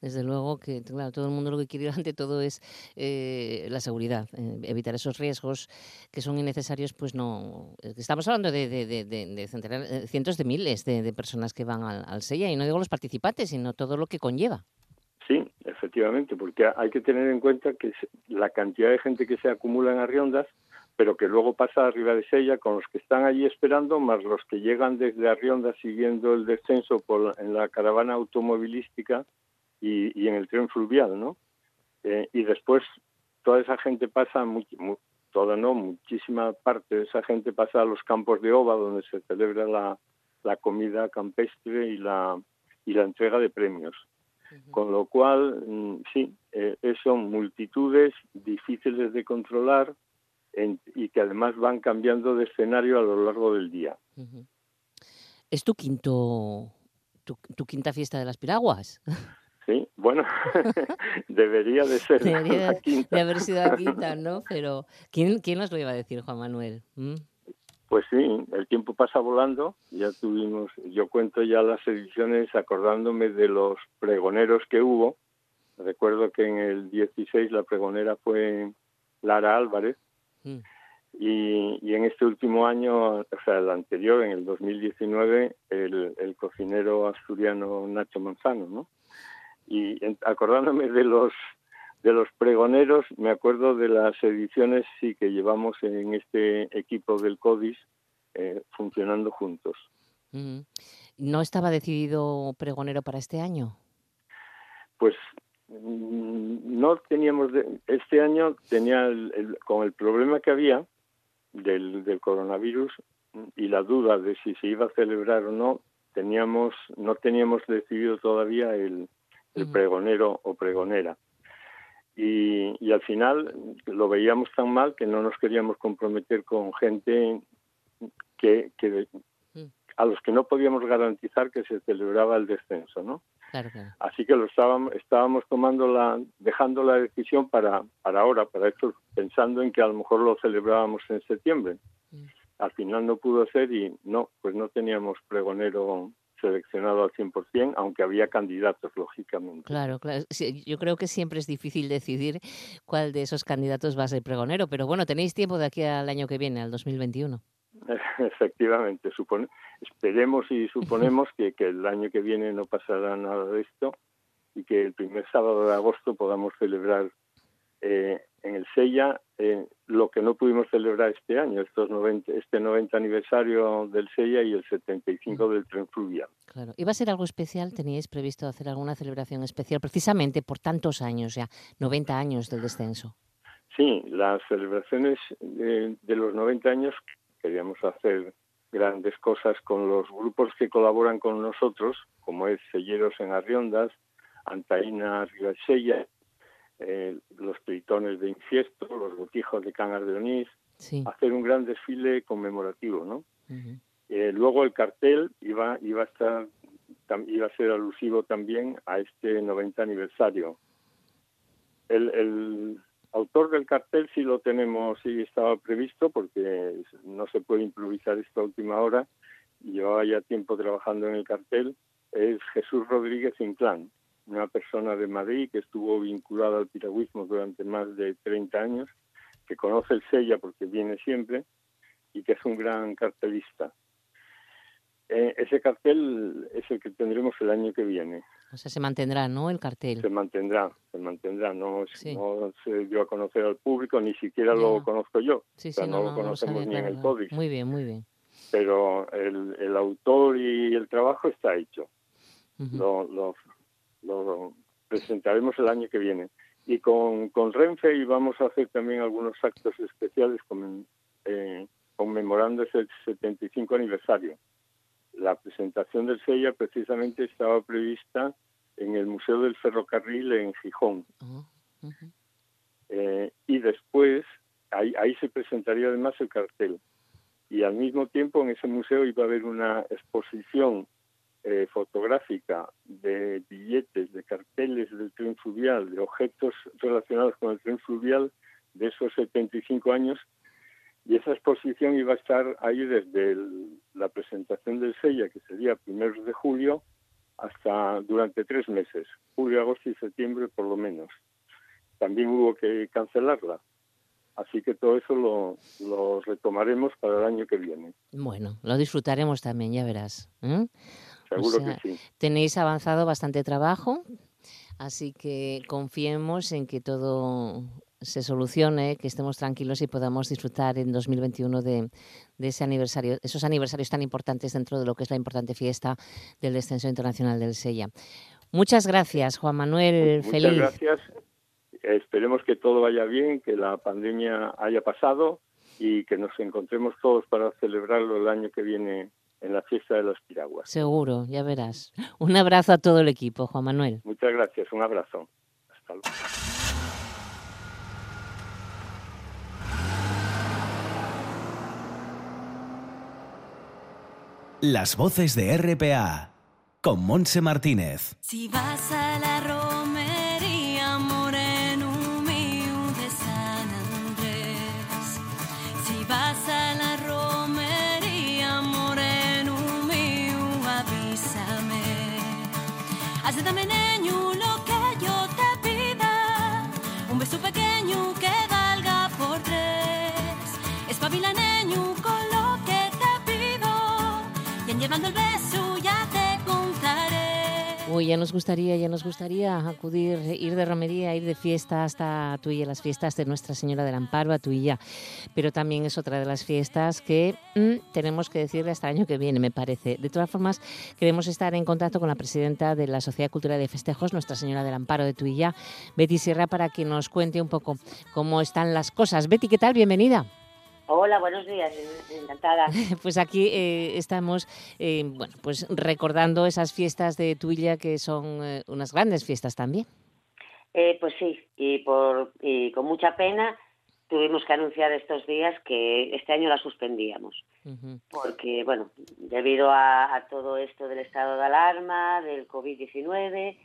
Desde luego que, claro, todo el mundo lo que quiere [LAUGHS] ante todo es eh, la seguridad, eh, evitar esos riesgos que son innecesarios, pues no... Estamos hablando de, de- de- eh, cientos de miles de, personas que van al, al SEIA, y no digo los participantes, sino todo lo que conlleva.
Sí, efectivamente, porque hay que tener en cuenta que la cantidad de gente que se acumula en Arriondas, pero que luego pasa arriba de Sella con los que están allí esperando, más los que llegan desde Arriondas siguiendo el descenso por, en la caravana automovilística y, y en el tren fluvial, ¿no? Eh, y después toda esa gente pasa, toda no, muchísima parte de esa gente pasa a los campos de Ova, donde se celebra la, la comida campestre y la, y la entrega de premios. Con lo cual, mm, sí, eh, es son multitudes difíciles de controlar en- y que además van cambiando de escenario a lo largo del día.
Es tu quinto, tu, tu quinta fiesta de las piraguas. [LAUGHS]
Sí, bueno, [LAUGHS] debería de ser
Debería
la
de,
quinta.
de haber sido la quinta, [LAUGHS] ¿no? Pero ¿quién, quién nos lo iba a decir, Juan Manuel? ¿Mm?
Pues sí, el tiempo pasa volando. Ya tuvimos, yo cuento ya las ediciones acordándome de los pregoneros que hubo. Recuerdo que en el 16 la pregonera fue Lara Álvarez
Mm.
y, y en este último año, o sea, el anterior, en el 2019, el, el cocinero asturiano Nacho Manzano, ¿no? Y acordándome de los de los pregoneros, me acuerdo de las ediciones sí que llevamos en este equipo del CODIS eh, funcionando juntos.
¿No estaba decidido pregonero para este año?
Pues mm, no teníamos, de- este año tenía, el- el- con el problema que había del, del coronavirus y la duda de si se iba a celebrar o no, teníamos, no teníamos decidido todavía el, el
Ujú.
pregonero o pregonera. Y, y al final lo veíamos tan mal que no nos queríamos comprometer con gente que, que
Mm.
a los que no podíamos garantizar que se celebraba el descenso, ¿no?
Claro, claro.
Así que lo estábamos, estábamos tomando la, dejando la decisión para, para ahora, para esto, pensando en que a lo mejor lo celebrábamos en septiembre.
Mm.
Al final no pudo ser y no, pues no teníamos pregonero seleccionado al 100%, aunque había candidatos, lógicamente.
Claro, claro. Sí, yo creo que siempre es difícil decidir cuál de esos candidatos va a ser pregonero, pero bueno, tenéis tiempo de aquí al año que viene, al 2021. [LAUGHS]
Efectivamente, supone, esperemos y suponemos que, que el año que viene no pasará nada de esto y que el primer sábado de agosto podamos celebrar eh, en el Sella eh, lo que no pudimos celebrar este año, estos 90, este 90 aniversario del Sella y el 75 del tren fluvial.
Claro. ¿Iba a ser algo especial? ¿Teníais previsto hacer alguna celebración especial precisamente por tantos años ya, 90 años del descenso?
Sí, las celebraciones de, de los 90 años queríamos hacer grandes cosas con los grupos que colaboran con nosotros, como es Selleros en Arriondas, Antaína Ribasella, eh, los Tritones de Infiesto, los Botijos de Cangas de Onís,
Sí.
hacer un gran desfile conmemorativo, ¿no? Eh, luego el cartel iba iba a estar iba a ser alusivo también a este 90 aniversario. El, el autor del cartel sí lo tenemos, sí estaba previsto porque no se puede improvisar esta última hora. Llevaba ya tiempo trabajando en el cartel. Es Jesús Rodríguez Inclán, una persona de Madrid que estuvo vinculada al piragüismo durante más de 30 años, que conoce el Sella porque viene siempre y que es un gran cartelista. Eh, ese cartel es el que tendremos el año que viene.
O sea, se mantendrá, ¿no? El
Se
cartel.
mantendrá, se mantendrá. No, es-
Sí.
no se dio a conocer al público, ni siquiera lo conozco yo.
Sí,
o sea,
sí,
no,
no,
lo
no, no lo
conocemos ni en el código.
Muy bien, muy bien.
Pero el, el autor y el trabajo está hecho. Lo, lo, lo presentaremos el año que viene. Y con, con Renfe íbamos a hacer también algunos actos especiales con, eh, conmemorando ese 75 aniversario. La presentación del Sella precisamente estaba prevista en el Museo del Ferrocarril en Gijón. Eh, y después, ahí, ahí se presentaría además el cartel. Y al mismo tiempo en ese museo iba a haber una exposición eh, fotográfica de billetes, de carteles del tren fluvial, de objetos relacionados con el tren fluvial de esos 75 años. Y esa exposición iba a estar ahí desde la presentación del Sella, que sería primeros de julio, hasta durante tres meses, julio, agosto y septiembre por lo menos también hubo que cancelarla. Así que todo eso lo, lo retomaremos para el año que viene.
Bueno, lo disfrutaremos también, ya verás. ¿eh?
Seguro
sea,
que sí.
Tenéis avanzado bastante trabajo, así que confiemos en que todo se solucione, que estemos tranquilos y podamos disfrutar en 2021 de, de ese aniversario, esos aniversarios tan importantes dentro de lo que es la importante fiesta del descenso internacional del Sella. Muchas gracias, Juan Manuel.
Muchas
Feliz.
gracias. Esperemos que todo vaya bien, que la pandemia haya pasado y que nos encontremos todos para celebrarlo el año que viene en la fiesta de los piraguas.
Seguro, ya verás. [LAUGHS] Un abrazo a todo el equipo, Juan Manuel.
Muchas gracias, un abrazo. Hasta luego.
Las voces de RPA con Monse Martínez.
Si vas a la
Uy, ya nos gustaría, ya nos gustaría acudir, ir de romería, ir de fiesta hasta Tuilla, las fiestas de Nuestra Señora del Amparo a Tuilla. Pero también es otra de las fiestas que mm, tenemos que decirle hasta el año que viene, me parece. De todas formas, queremos estar en contacto con la presidenta de la Sociedad Cultural de Festejos, Nuestra Señora del Amparo de Tuilla, Betty Sierra, para que nos cuente un poco cómo están las cosas. Betty, ¿qué tal? Bienvenida.
Hola, buenos días, encantada. [LAUGHS]
Pues aquí eh, estamos, eh, bueno, pues recordando esas fiestas de Tuilla que son eh, unas grandes fiestas también.
Eh, pues sí, y, por, y con mucha pena tuvimos que anunciar estos días que este año la suspendíamos, porque, bueno, debido a, a todo esto del estado de alarma, del COVID-19,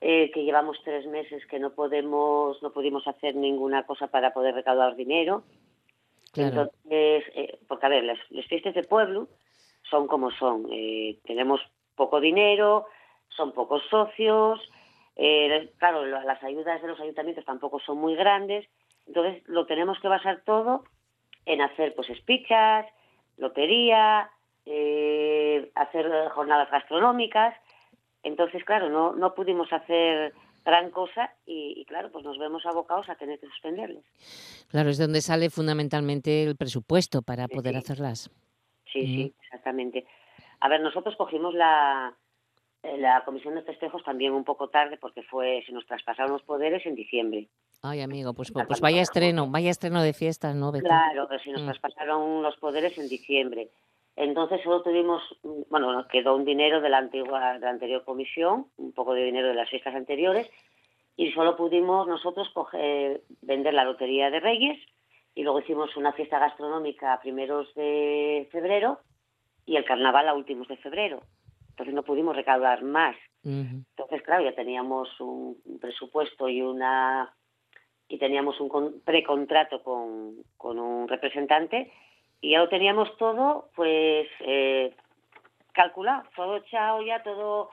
eh, que llevamos tres meses que no podemos, no pudimos hacer ninguna cosa para poder recaudar dinero. Entonces, eh, porque a ver, las, las fiestas de pueblo son como son. Eh, tenemos poco dinero, son pocos socios, eh, claro, las ayudas de los ayuntamientos tampoco son muy grandes, entonces lo tenemos que basar todo en hacer pues espichas, lotería, eh, hacer jornadas gastronómicas. Entonces, claro, no, no pudimos hacer gran cosa y, y, claro, pues nos vemos abocados a tener que suspenderles.
Claro, es donde sale fundamentalmente el presupuesto para poder hacerlas.
Sí, sí, exactamente. A ver, nosotros cogimos la, eh, la comisión de festejos también un poco tarde porque fue se nos traspasaron los poderes en diciembre.
Ay, amigo, pues, pues vaya estreno, vaya estreno de fiestas, ¿no?
Claro, que si nos
Mm.
traspasaron los poderes en diciembre. Entonces solo tuvimos, mm, bueno, nos quedó un dinero de la antigua, de la anterior comisión, un poco de dinero de las fiestas anteriores, y solo pudimos nosotros coger, vender la lotería de Reyes, y luego hicimos una fiesta gastronómica a primeros de febrero y el carnaval a últimos de febrero. Entonces no pudimos recaudar más. Entonces, claro, ya teníamos un presupuesto y una y teníamos un con- precontrato con, con un representante y ya lo teníamos todo, pues, eh, calculado, todo echado ya, todo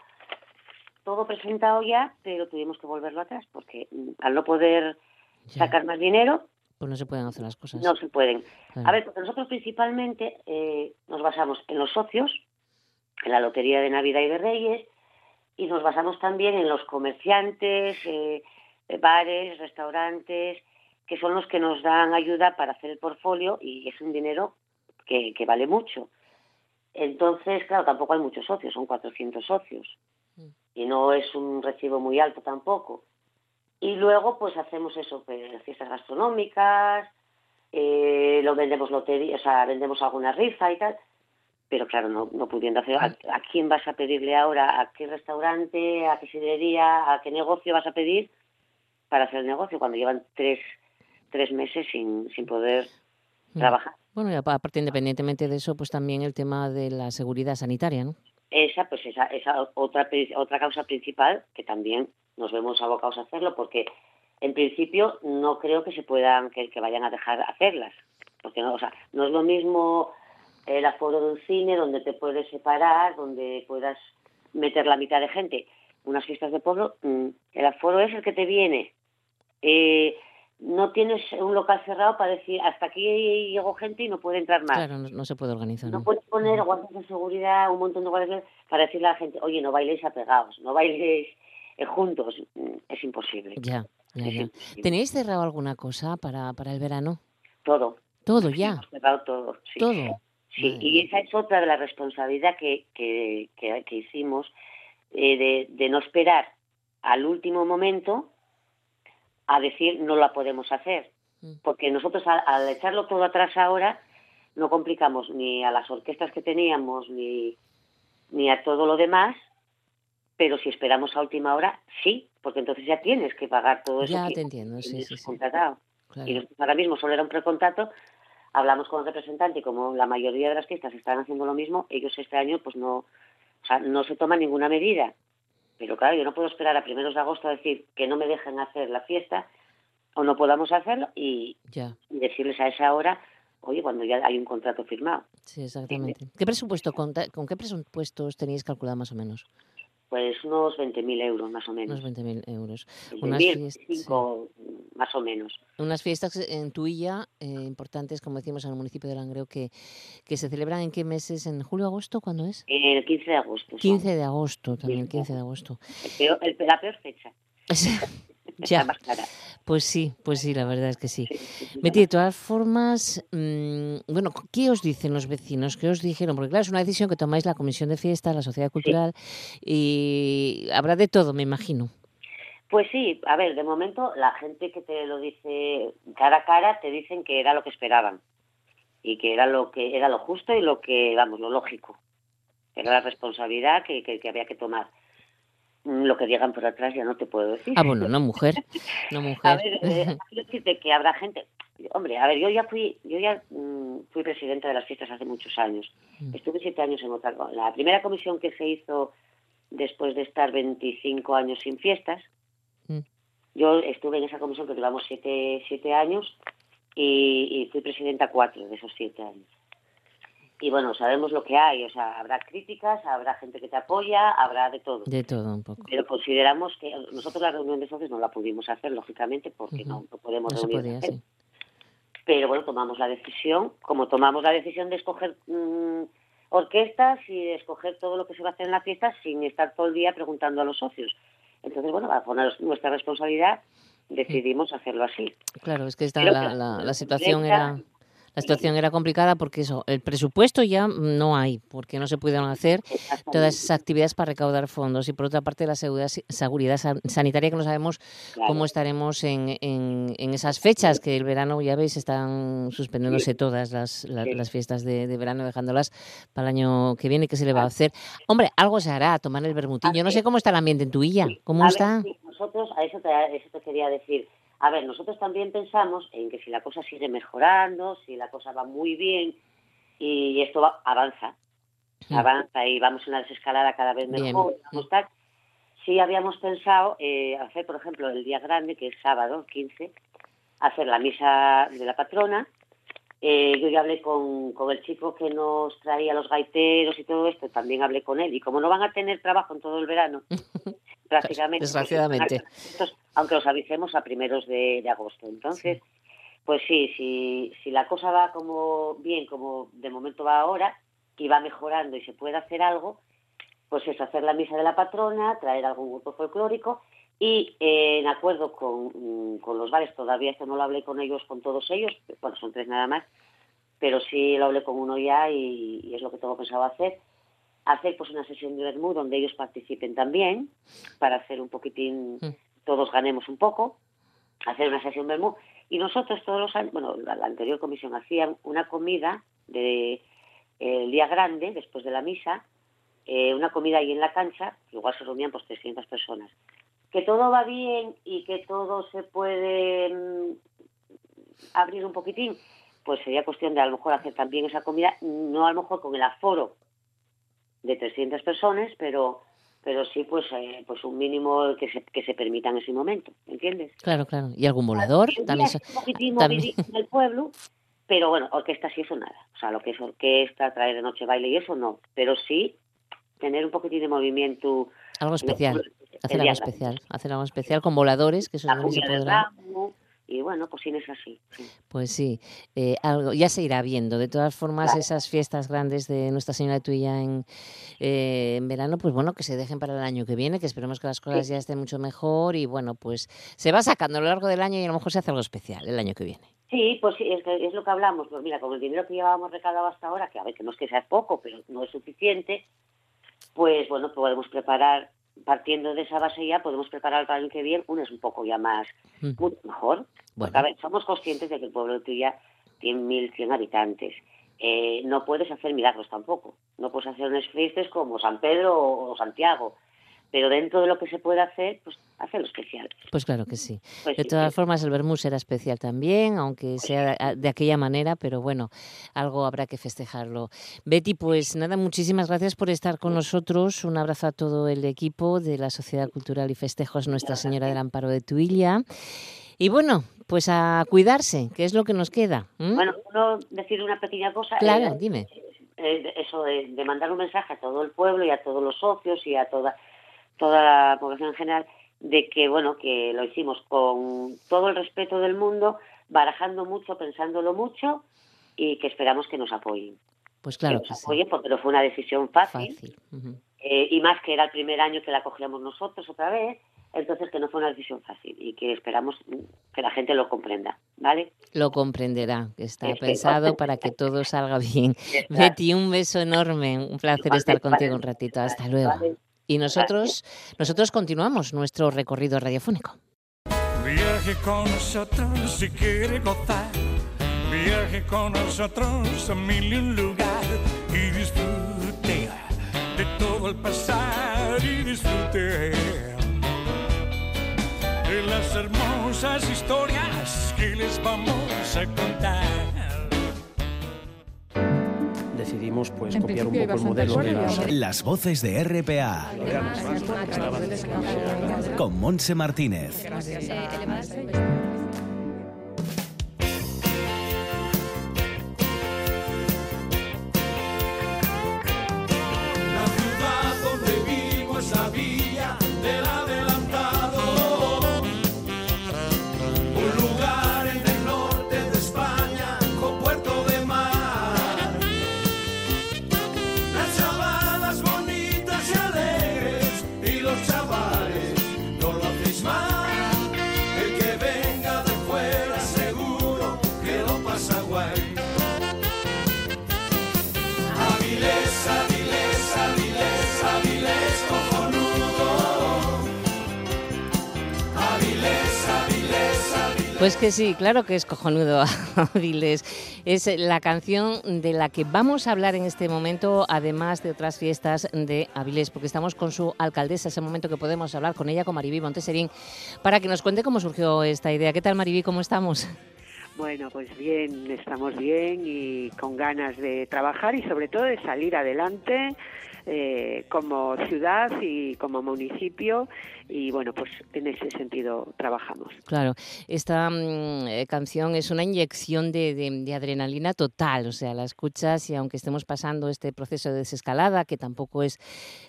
todo presentado ya, pero tuvimos que volverlo atrás porque mm, al no poder sacar más dinero,
Pues no se pueden hacer las cosas.
no se pueden.
Claro.
A ver, porque nosotros principalmente eh, nos basamos en los socios, en la Lotería de Navidad y de Reyes, y nos basamos también en los comerciantes, eh, bares, restaurantes, que son los que nos dan ayuda para hacer el portfolio y es un dinero que, que vale mucho. Entonces, claro, tampoco hay muchos socios, son 400 socios. Y no es un recibo muy alto tampoco. Y luego, pues hacemos eso, pues, fiestas gastronómicas, eh, lo vendemos lotería, o sea, vendemos alguna rifa y tal. Pero claro, no, no pudiendo hacer. ¿a, a quién vas a pedirle ahora? ¿A qué restaurante? ¿A qué sidrería? ¿A qué negocio vas a pedir para hacer el negocio cuando llevan tres, tres meses sin, sin poder
Mm.
trabajar?
Bueno, y apa- aparte, independientemente de eso, pues también el tema de la seguridad sanitaria, ¿no?
Esa, pues esa, esa otra, otra causa principal que también nos vemos abocados a hacerlo porque en principio no creo que se puedan, que, que vayan a dejar hacerlas. Porque no, o sea, no es lo mismo el aforo de un cine donde te puedes separar, donde puedas meter la mitad de gente. Unas fiestas de pueblo, mm, el aforo es el que te viene. Eh, no tienes un local cerrado para decir hasta aquí llegó gente y no puede entrar más.
Claro, no, no se puede organizar.
No
¿no?
puedes poner guardias de seguridad, un montón de guardias para decirle a la gente, oye, no bailéis apegados, no bailéis eh, juntos. Mm, Es imposible.
Ya, ya,
Es
ya.
imposible.
¿Tenéis cerrado alguna cosa para, para el verano?
Todo.
Todo ya.
Hemos cerrado todo. Sí.
Todo.
Sí, y esa es otra de la responsabilidad que, que, que, que hicimos eh, de, de no esperar al último momento a decir no la podemos hacer. Porque nosotros al, al echarlo todo atrás ahora no complicamos ni a las orquestas que teníamos ni, ni a todo lo demás, pero si esperamos a última hora, sí, porque entonces ya tienes que pagar todo eso
Ya
que
te entiendo, sí, sí, sí.
contratado.
Claro.
Y nosotros ahora mismo solo era un precontrato hablamos con el representante y como la mayoría de las fiestas están haciendo lo mismo, ellos este año pues no, o sea, no se toman ninguna medida. Pero claro, yo no puedo esperar a primeros de agosto a decir que no me dejen hacer la fiesta o no podamos hacerlo y,
Ya,
y decirles a esa hora, oye, cuando ya hay un contrato firmado.
sí, exactamente. ¿Qué presupuesto, conta- con qué presupuestos tenéis calculado más o menos?
Pues unos 20.000 euros más o menos.
Unos 20.000 euros.
20.000,
Unas fiestas,
25, más o menos.
unas fiestas en Tuilla eh, importantes, como decimos, en el municipio de Langreo, que, que se celebran en qué meses, en julio, agosto, ¿cuándo es?
El 15 de agosto. son.
15 de agosto, también el 15 de agosto.
El peor- el- la peor fecha. [LAUGHS]
ya,
más
pues sí, pues sí, la verdad es que sí. Betty, de todas formas, mm, bueno, ¿qué os dicen los vecinos? ¿Qué os dijeron? Porque claro, es una decisión que tomáis la Comisión de Fiestas, la Sociedad Cultural, y habrá de todo, me imagino.
Pues sí, a ver, de momento la gente que te lo dice cara a cara te dicen que era lo que esperaban y que era lo que era lo justo y lo que, vamos, lo lógico. Era la responsabilidad que, que, que había que tomar. Lo que digan por atrás ya no te puedo decir.
Ah, bueno, no mujer, no [LAUGHS]
A
mujer.
ver, eh, [LAUGHS] quiero decirte que habrá gente. Hombre, a ver, yo ya fui, yo ya mm, fui presidenta de las fiestas hace muchos años.
Mm.
Estuve siete años en otra. La primera comisión que se hizo después de estar 25 años sin fiestas,
Mm.
yo estuve en esa comisión que duramos siete, siete años y, y fui presidenta cuatro de esos siete años. Y bueno, sabemos lo que hay, o sea, habrá críticas, habrá gente que te apoya, habrá de todo.
De todo un poco.
Pero consideramos que nosotros la reunión de socios no la pudimos hacer, lógicamente, porque no, no podemos
No
reunir
sí.
Pero bueno, tomamos la decisión, como tomamos la decisión de escoger mm, orquestas y de escoger todo lo que se va a hacer en la fiesta sin estar todo el día preguntando a los socios. Entonces, bueno, bajo nues- nuestra responsabilidad decidimos hacerlo así.
Claro, es que esta, la, la- la situación era la situación era complicada porque eso, el presupuesto ya no hay, porque no se pudieron hacer todas esas actividades para recaudar fondos. Y por otra parte la seguridad, seguridad san- sanitaria que no sabemos
Claro.
cómo estaremos en, en, en esas fechas que el verano ya veis están suspendiéndose todas las, la- las fiestas de, de verano dejándolas para el año que viene qué se le va a hacer. Hombre algo se hará tomar el bermutín yo no sé cómo está el ambiente en Tuilla cómo
A ver,
está
sí, nosotros, a eso, te, a eso te quería decir. A ver, nosotros también pensamos en que si la cosa sigue mejorando, si la cosa va muy bien y esto va- avanza, avanza y vamos en una desescalada cada vez
Bien.
mejor, vamos tal, sí habíamos pensado eh, hacer, por ejemplo, el día grande, que es sábado, el 15, hacer la misa de la patrona. Eh, yo ya hablé con, con el chico que nos traía los gaiteros y todo esto, también hablé con él. Y como no van a tener trabajo en todo el verano, [LAUGHS] prácticamente. pues,
Desgraciadamente.
estos- aunque los avisemos a primeros de, de agosto. Entonces, pues sí, si, si la cosa va como bien, como de momento va ahora, y va mejorando y se puede hacer algo, pues es hacer la misa de la patrona, traer algún grupo folclórico y eh, en acuerdo con, mm, con los bares, todavía esto no lo hablé con ellos, con todos ellos, bueno, son tres nada más, pero sí lo hablé con uno ya y, y es lo que tengo pensado hacer, hacer pues una sesión de Bermú donde ellos participen también, para hacer un poquitín, todos ganemos un poco, hacer una sesión Bermú, y nosotros todos los años, bueno, la, la anterior comisión hacían una comida de eh, el día grande, después de la misa, eh, una comida ahí en la cancha, igual se reunían pues 300 personas. Que todo va bien y que todo se puede mm, abrir un poquitín, pues sería cuestión de a lo mejor hacer también esa comida, no a lo mejor con el aforo de 300 personas, pero pero sí pues eh, pues un mínimo que se, que se permita en ese momento, ¿entiendes?
claro claro y algún volador también,
es un poquitín [LAUGHS]
también-
en el pueblo, pero bueno, orquesta sí eso nada. O sea, lo que es orquesta, traer de noche baile y eso no. Pero sí tener un poquitín de movimiento.
algo especial hacer algo especial hacer algo especial con voladores que eso también se podrá
y bueno, pues sí es así. sí.
Pues sí, eh, algo, ya se irá viendo. De todas formas, esas fiestas grandes de Nuestra Señora Tuya en, eh, en verano, pues bueno, que se dejen para el año que viene, que esperemos que las cosas ya estén mucho mejor y bueno, pues se va sacando a lo largo del año y a lo mejor se hace algo especial el año que viene.
Sí, pues sí, es, es lo que hablamos. Pues mira, con el dinero que llevábamos recaudado hasta ahora, que a ver, que no es que sea poco, pero no es suficiente, pues bueno, podemos preparar, partiendo de esa base ya, podemos preparar para el que viene un es un poco ya más,
Mm.
mucho mejor.
Bueno.
Porque, a ver, somos conscientes de que el pueblo de Tuya tiene 1.100 habitantes. Eh, no puedes hacer milagros tampoco. No puedes hacer unas fiestas como San Pedro o, o Santiago. Pero dentro de lo que se puede hacer, pues hacerlo especial.
Pues claro que sí.
Pues
de
sí,
todas
sí.
formas, el Bermús era especial también, aunque sea de- de aquella manera, pero bueno, algo habrá que festejarlo. Betty, pues nada, muchísimas gracias por estar con nosotros. Un abrazo a todo el equipo de la Sociedad Cultural y Festejos Nuestra Señora del Amparo de Tuilla. Y bueno, pues a cuidarse, que es lo que nos queda.
Bueno, uno decir una pequeña cosa.
claro,
eh,
dime.
eh, eso de, de mandar un mensaje a todo el pueblo y a todos los socios y a toda toda la población en general de que bueno que lo hicimos con todo el respeto del mundo barajando mucho pensándolo mucho y que esperamos que nos apoyen
Pues claro
que
que
nos
sí.
apoyen porque no fue una decisión fácil, eh, y más que era el primer año que la cogíamos nosotros otra vez entonces que no fue una decisión fácil y que esperamos que la gente lo comprenda vale
Lo comprenderá, que está pensado para que todo salga bien. [LAUGHS] Betty, un beso enorme, un placer estar contigo un ratito. Hasta
Vale.
luego. Y nosotros, nosotros continuamos nuestro recorrido radiofónico.
Viaje con nosotros si quiere gozar. Viaje con nosotros a mil y un lugar y disfrute de todo el pasar y disfrute de las hermosas historias que les vamos a contar.
Decidimos pues
En
copiar un poco el modelo de las
Las voces de RPA con Monse Martínez.
Pues que sí, claro que es cojonudo, [LAUGHS] Avilés. Es la canción de la que vamos a hablar en este momento, además de otras fiestas de Avilés, porque estamos con su alcaldesa, ese momento que podemos hablar con ella, con Maribí Monteserín, para que nos cuente cómo surgió esta idea. ¿Qué tal, Maribí? ¿Cómo estamos?
Bueno, pues bien, estamos bien y con ganas de trabajar y sobre todo de salir adelante eh, como ciudad y como municipio y bueno, pues en ese sentido trabajamos.
Claro, esta mm, eh, canción es una inyección de, de- de adrenalina total, o sea, la escuchas y aunque estemos pasando este proceso de desescalada, que tampoco es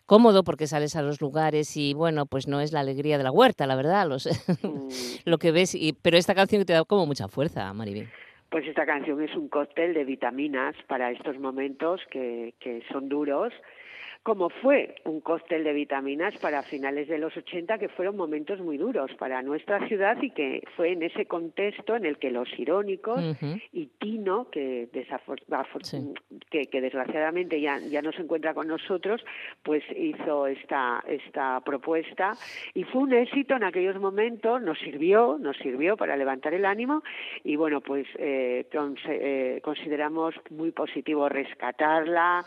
cómodo porque sales a los lugares y bueno, pues no es la alegría de la huerta, la verdad, los, [LAUGHS] lo que ves, y, pero esta canción te da como mucha fuerza, Maribel.
Pues esta canción es un cóctel de vitaminas para estos momentos que, que son duros, como fue un cóctel de vitaminas para finales de los 80, que fueron momentos muy duros para nuestra ciudad y que fue en ese contexto en el que los irónicos y Tino, que, afor- que, que desgraciadamente ya, ya no se encuentra con nosotros, pues hizo esta, esta propuesta y fue un éxito en aquellos momentos, nos sirvió, nos sirvió para levantar el ánimo y bueno, pues eh, conse- eh, consideramos muy positivo rescatarla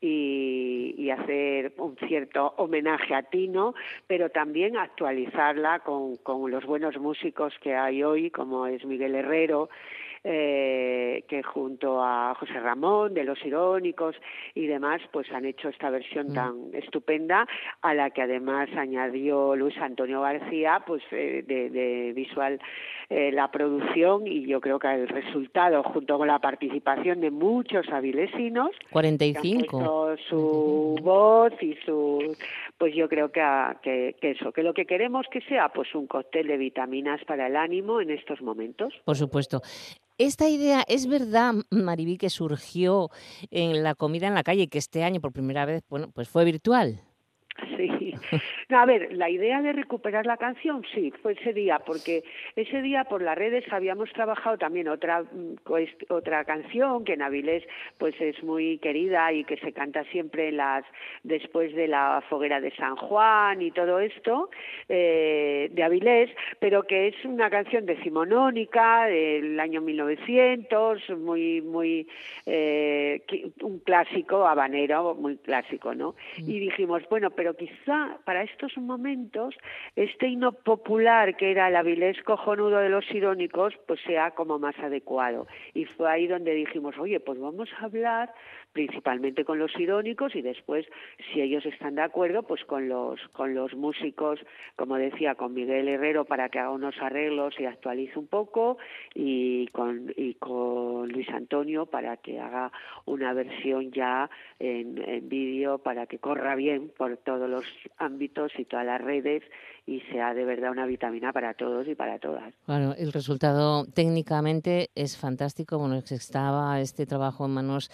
y, y hacer un cierto homenaje a Tino, pero también actualizarla con, con los buenos músicos que hay hoy, como es Miguel Herrero, eh, que junto a José Ramón de Los Irónicos y demás, pues han hecho esta versión tan estupenda, a la que además añadió Luis Antonio García, pues eh, de, de visual eh, la producción y yo creo que el resultado, junto con la participación de muchos avilesinos, que han
45.
puesto su voz y su pues yo creo que, a- que, que eso que lo que queremos que sea pues un cóctel de vitaminas para el ánimo en estos momentos
Por supuesto. Esta idea, ¿es verdad, Maribí, que surgió en la comida en la calle y que este año por primera vez, bueno, pues fue virtual?
A ver, la idea de recuperar la canción, sí, fue ese día, porque ese día por las redes habíamos trabajado también otra mm, cuest- otra canción que en Avilés pues es muy querida y que se canta siempre en las después de la foguera de San Juan y todo esto eh, de Avilés, pero que es una canción decimonónica del año 1900, muy muy eh, un clásico habanero, muy clásico, ¿no? Y dijimos, bueno, pero quizá para estos momentos este himno popular que era el Avilés cojonudo de los irónicos, pues sea como más adecuado. Y fue ahí donde dijimos, oye, pues vamos a hablar principalmente con los irónicos y después, si ellos están de acuerdo, pues con los, con los músicos, como decía, con Miguel Herrero para que haga unos arreglos y actualice un poco y con, y con Luis Antonio para que haga una versión ya en vídeo para que corra bien por todos los ámbitos y todas las redes y sea de verdad una vitamina para todos y para todas.
Claro, el resultado técnicamente es fantástico. Bueno, estaba este trabajo en manos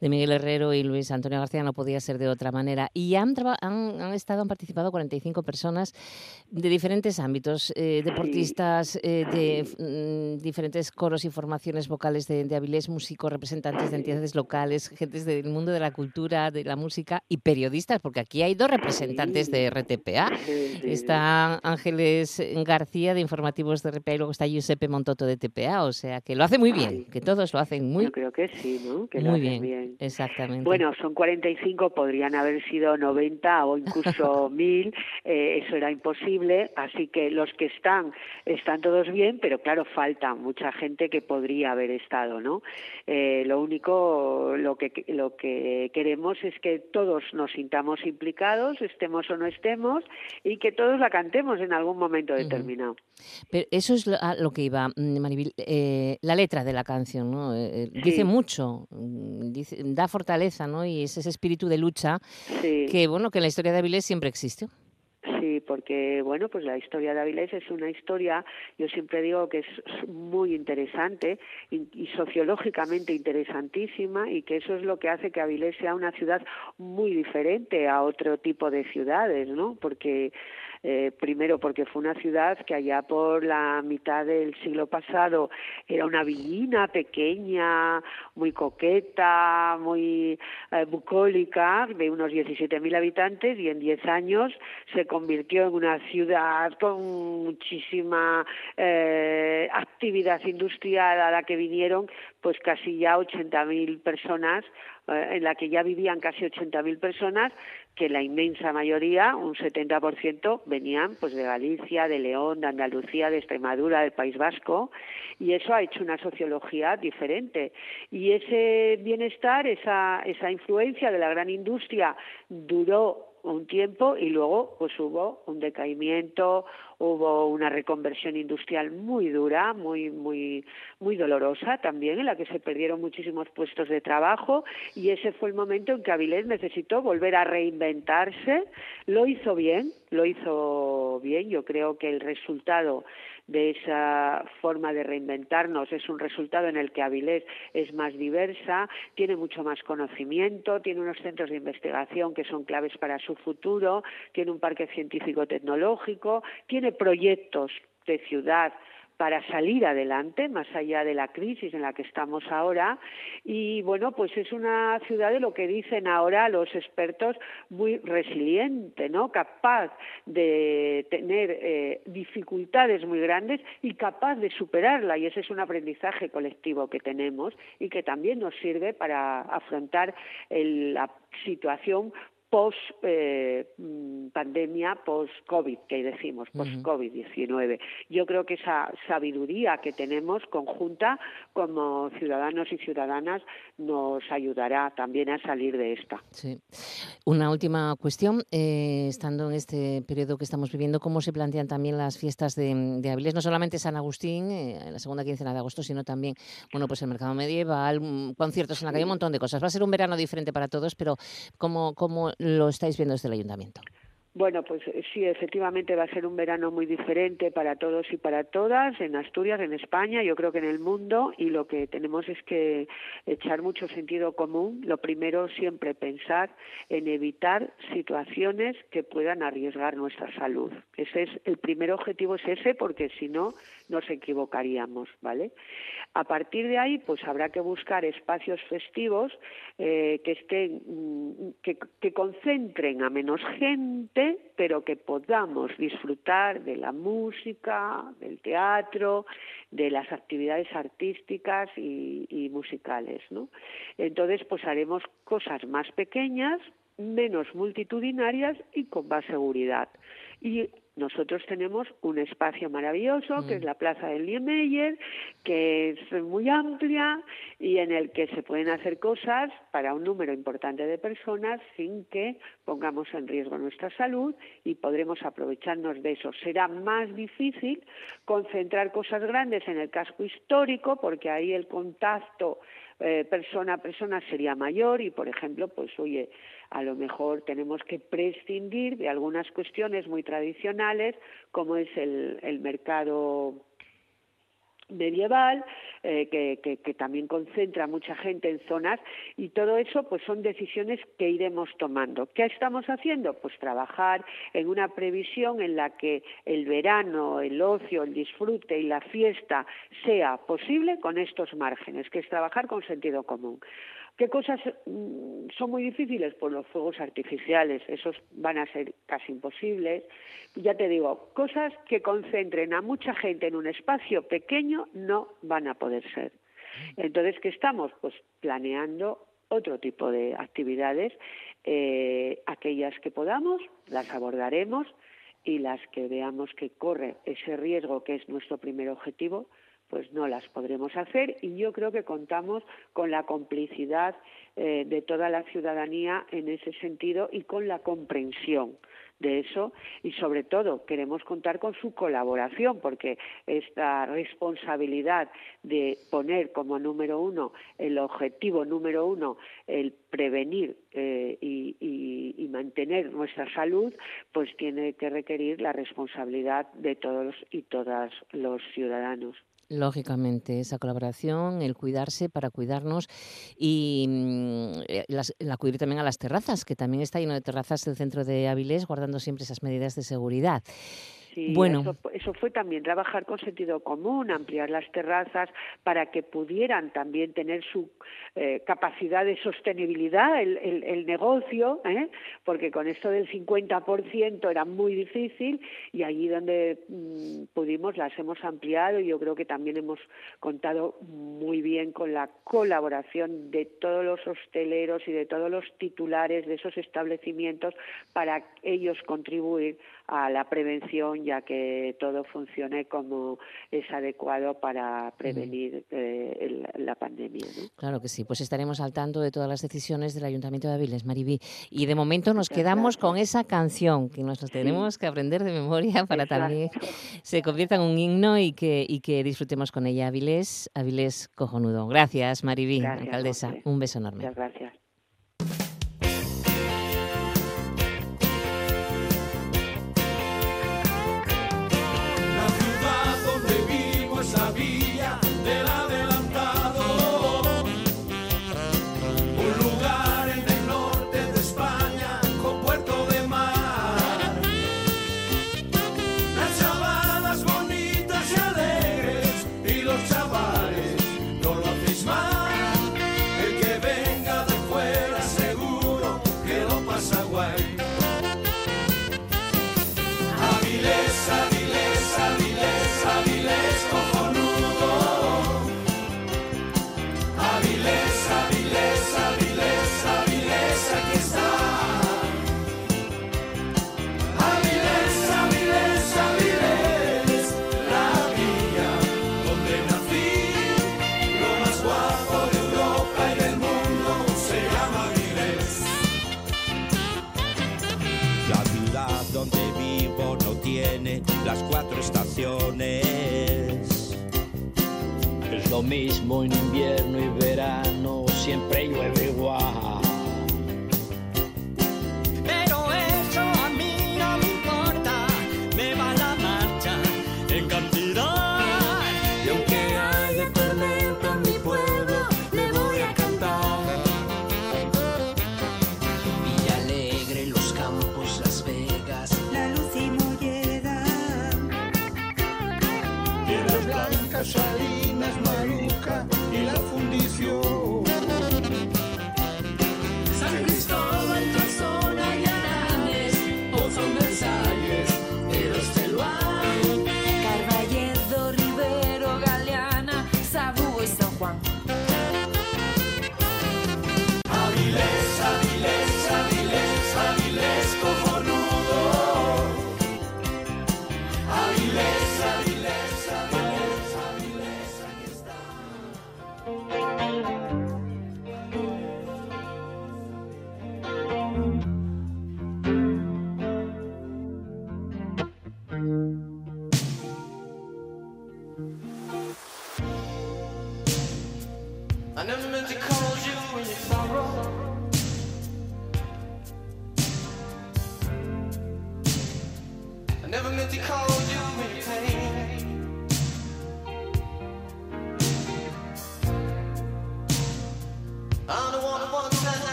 de Miguel Herrero y Luis Antonio García, no podía ser de otra manera. Y han, han, han estado, han participado 45 personas de diferentes ámbitos, eh, deportistas, eh, de mm, diferentes coros y formaciones vocales de, de Avilés, músicos, representantes de entidades locales, gentes del mundo de la cultura, de la música y periodistas, porque aquí hay dos representantes de RTPA. Está Ángeles García de Informativos de RPA y luego está Giuseppe Montoto de TPA, o sea que lo hace muy bien, que todos lo hacen muy
Yo creo que sí, ¿no? Que
muy
lo hacen
bien,
bien.
exactamente.
Bueno, son 45, podrían haber sido 90 o incluso [LAUGHS] 1000, eh, eso era imposible, así que los que están, están todos bien, pero claro, falta mucha gente que podría haber estado, ¿no? Eh, lo único, lo que, lo que queremos es que todos nos sintamos implicados, estemos o no estemos, y que todos la cantemos en algún momento determinado.
Pero eso es lo, a lo que iba, mm, Maribel, eh, la letra de la canción, ¿no? Eh, eh, Dice mucho, mm, dice, da fortaleza, ¿no? Y es ese espíritu de lucha
Sí.
que, bueno, que en la historia de Avilés siempre existió.
Sí, porque bueno, pues la historia de Avilés es una historia, yo siempre digo que es muy interesante y, y sociológicamente interesantísima y que eso es lo que hace que Avilés sea una ciudad muy diferente a otro tipo de ciudades, ¿no? Porque eh, primero porque fue una ciudad que allá por la mitad del siglo pasado era una villina pequeña, muy coqueta, muy eh, bucólica, de unos 17.000 habitantes y en 10 años se convirtió en una ciudad con muchísima eh, actividad industrial a la que vinieron pues casi ya 80.000 personas, eh, en la que ya vivían casi 80.000 personas, que la inmensa mayoría, un 70%, venían pues de Galicia, de León, de Andalucía, de Extremadura, del País Vasco, y eso ha hecho una sociología diferente. Y ese bienestar, esa, esa influencia de la gran industria duró un tiempo y luego pues hubo un decaimiento, hubo una reconversión industrial muy dura, muy muy muy dolorosa también en la que se perdieron muchísimos puestos de trabajo y ese fue el momento en que Avilés necesitó volver a reinventarse, lo hizo bien, lo hizo bien, yo creo que el resultado de esa forma de reinventarnos. Es un resultado en el que Avilés es más diversa, tiene mucho más conocimiento, tiene unos centros de investigación que son claves para su futuro, tiene un parque científico tecnológico, tiene proyectos de ciudad para salir adelante, más allá de la crisis en la que estamos ahora. Y bueno, pues es una ciudad de lo que dicen ahora los expertos muy resiliente, ¿no? Capaz de tener eh, dificultades muy grandes y capaz de superarla. Y ese es un aprendizaje colectivo que tenemos y que también nos sirve para afrontar la situación post eh, pandemia, post COVID, que decimos, post COVID 19. Yo creo que esa sabiduría que tenemos conjunta como ciudadanos y ciudadanas nos ayudará también a salir de esta.
Sí. Una última cuestión, eh, estando en este periodo que estamos viviendo, ¿cómo se plantean también las fiestas de, de Avilés? No solamente San Agustín, eh, en la segunda quincena de agosto, sino también, bueno, pues el mercado medieval, mm, conciertos en la calle, un montón de cosas. Va a ser un verano diferente para todos, pero ¿cómo, cómo lo estáis viendo desde el ayuntamiento?
Bueno, pues eh, sí, efectivamente va a ser un verano muy diferente para todos y para todas, en Asturias, en España, yo creo que en el mundo, y lo que tenemos es que echar mucho sentido común. Lo primero, siempre pensar en evitar situaciones que puedan arriesgar nuestra salud. Ese es el primer objetivo, es ese, porque si no, nos equivocaríamos, ¿vale? A partir de ahí, pues habrá que buscar espacios festivos eh, que estén, mm, que, concentren a menos gente, pero que podamos disfrutar de la música, del teatro, de las actividades artísticas y, y musicales, ¿no? Entonces, pues haremos cosas más pequeñas, menos multitudinarias y con más seguridad. Y nosotros tenemos un espacio maravilloso, que es la Plaza del Niemeyer, que es muy amplia y en el que se pueden hacer cosas para un número importante de personas sin que pongamos en riesgo nuestra salud y podremos aprovecharnos de eso. Será más difícil concentrar cosas grandes en el casco histórico porque ahí el contacto eh, persona a persona sería mayor y, por ejemplo, pues oye, a lo mejor tenemos que prescindir de algunas cuestiones muy tradicionales, como es el, el mercado medieval, eh, que, que, que, también concentra mucha gente en zonas y todo eso pues son decisiones que iremos tomando. ¿Qué estamos haciendo? Pues trabajar en una previsión en la que el verano, el ocio, el disfrute y la fiesta sea posible con estos márgenes, que es trabajar con sentido común. ¿Qué cosas mm, son muy difíciles? Pues los fuegos artificiales, esos van a ser casi imposibles. Ya te digo, cosas que concentren a mucha gente en un espacio pequeño no van a poder ser. Entonces, ¿qué estamos? Pues planeando otro tipo de actividades, eh, aquellas que podamos, las abordaremos y las que veamos que corre ese riesgo, que es nuestro primer objetivo, pues no las podremos hacer y yo creo que contamos con la complicidad eh, de toda la ciudadanía en ese sentido y con la comprensión de eso y sobre todo queremos contar con su colaboración porque esta responsabilidad de poner como número uno el objetivo número uno el prevenir eh, y, y, y, mantener nuestra salud pues tiene que requerir la responsabilidad de todos y todas los ciudadanos.
Lógicamente, esa colaboración, el cuidarse para cuidarnos y mm, eh, las, el acudir también a las terrazas, que también está lleno de terrazas el centro de Avilés, guardando siempre esas medidas de seguridad.
Sí,
bueno.
eso, eso, fue también trabajar con sentido común, ampliar las terrazas para que pudieran también tener su eh, capacidad de sostenibilidad el, el, el negocio, ¿eh? porque con esto del 50% era muy difícil y allí donde mmm, pudimos las hemos ampliado y yo creo que también hemos contado muy bien con la colaboración de todos los hosteleros y de todos los titulares de esos establecimientos para ellos contribuir a la prevención ya que todo funcione como es adecuado para prevenir eh, la pandemia. ¿no?
Claro que sí, pues estaremos al tanto de todas las decisiones del Ayuntamiento de Aviles, Maribí. Y de momento nos quedamos con esa canción que nos tenemos que aprender de memoria para Exacto. también se convierta en un himno y que, y que disfrutemos con ella. Avilés, Avilés cojonudo. Gracias, Maribí,
gracias,
alcaldesa.
José.
Un beso enorme.
Muchas gracias.
Es lo mismo en invierno y verano, siempre llueve igual.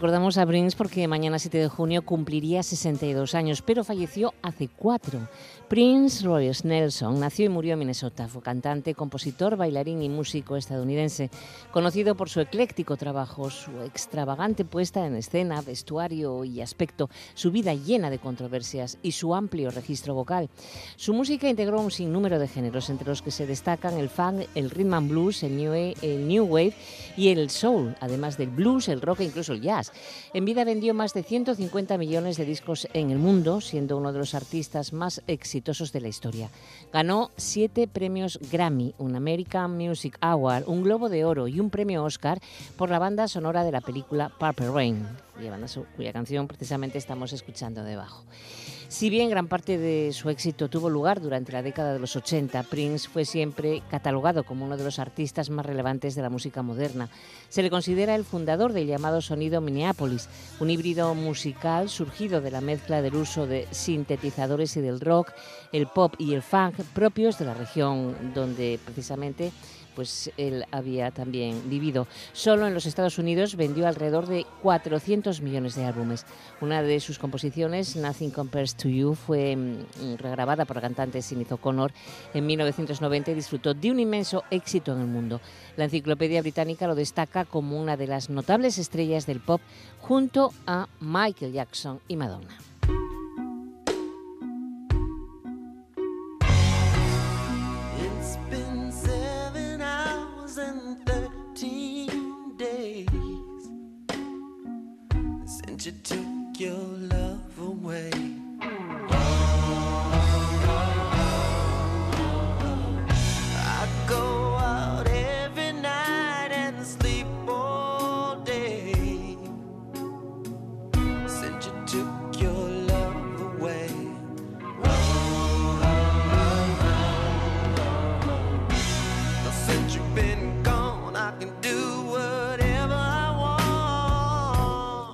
Recordamos a Prince porque mañana 7 de junio cumpliría 62 años, pero falleció hace cuatro. Prince Royce Nelson nació y murió en Minnesota. Fue cantante, compositor, bailarín y músico estadounidense, conocido por su ecléctico trabajo, su extravagante puesta en escena, vestuario y aspecto, su vida llena de controversias y su amplio registro vocal. Su música integró un sinnúmero de géneros, entre los que se destacan el funk, el rhythm and blues, el new, el new wave y el soul, además del blues, el rock e incluso el jazz. En vida vendió más de 150 millones de discos en el mundo, siendo uno de los artistas más exitosos de la historia. Ganó siete premios Grammy, un American Music Award, un Globo de Oro y un premio Oscar por la banda sonora de la película Purple Rain, cuya, cuya canción precisamente estamos escuchando debajo. Si bien gran parte de su éxito tuvo lugar durante la década de los 80, Prince fue siempre catalogado como uno de los artistas más relevantes de la música moderna. Se le considera el fundador del llamado sonido Minneapolis, un híbrido musical surgido de la mezcla del uso de sintetizadores y del rock, el pop y el funk propios de la región donde precisamente pues él había también vivido. Solo en los Estados Unidos vendió alrededor de 400 millones de álbumes. Una de sus composiciones, Nothing Compares to You, fue mm, regrabada por la cantante Sinead O'Connor en 1990 y disfrutó de un inmenso éxito en el mundo. La enciclopedia británica lo destaca como una de las notables estrellas del pop junto a Michael Jackson y Madonna.
you took your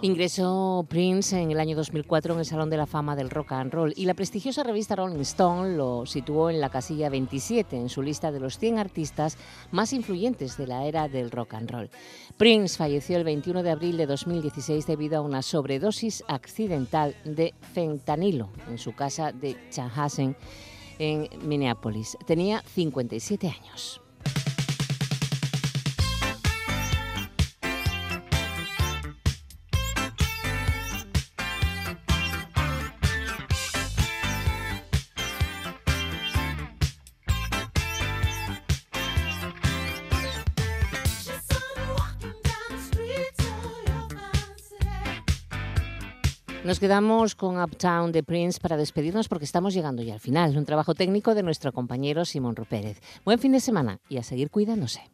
Ingresó Prince en el año 2004 en el Salón de la Fama del Rock and Roll y la prestigiosa revista Rolling Stone lo situó en la casilla 27 en su lista de los 100 artistas más influyentes de la era del rock and roll. Prince falleció el 21 de abril de 2016 debido a una sobredosis accidental de fentanilo en su casa de Chanhassen en Minneapolis. Tenía 57 años. Nos quedamos con Uptown de Prince para despedirnos porque estamos llegando ya al final. Un trabajo técnico de nuestro compañero Simón Rupérez. Buen fin de semana y a seguir cuidándose.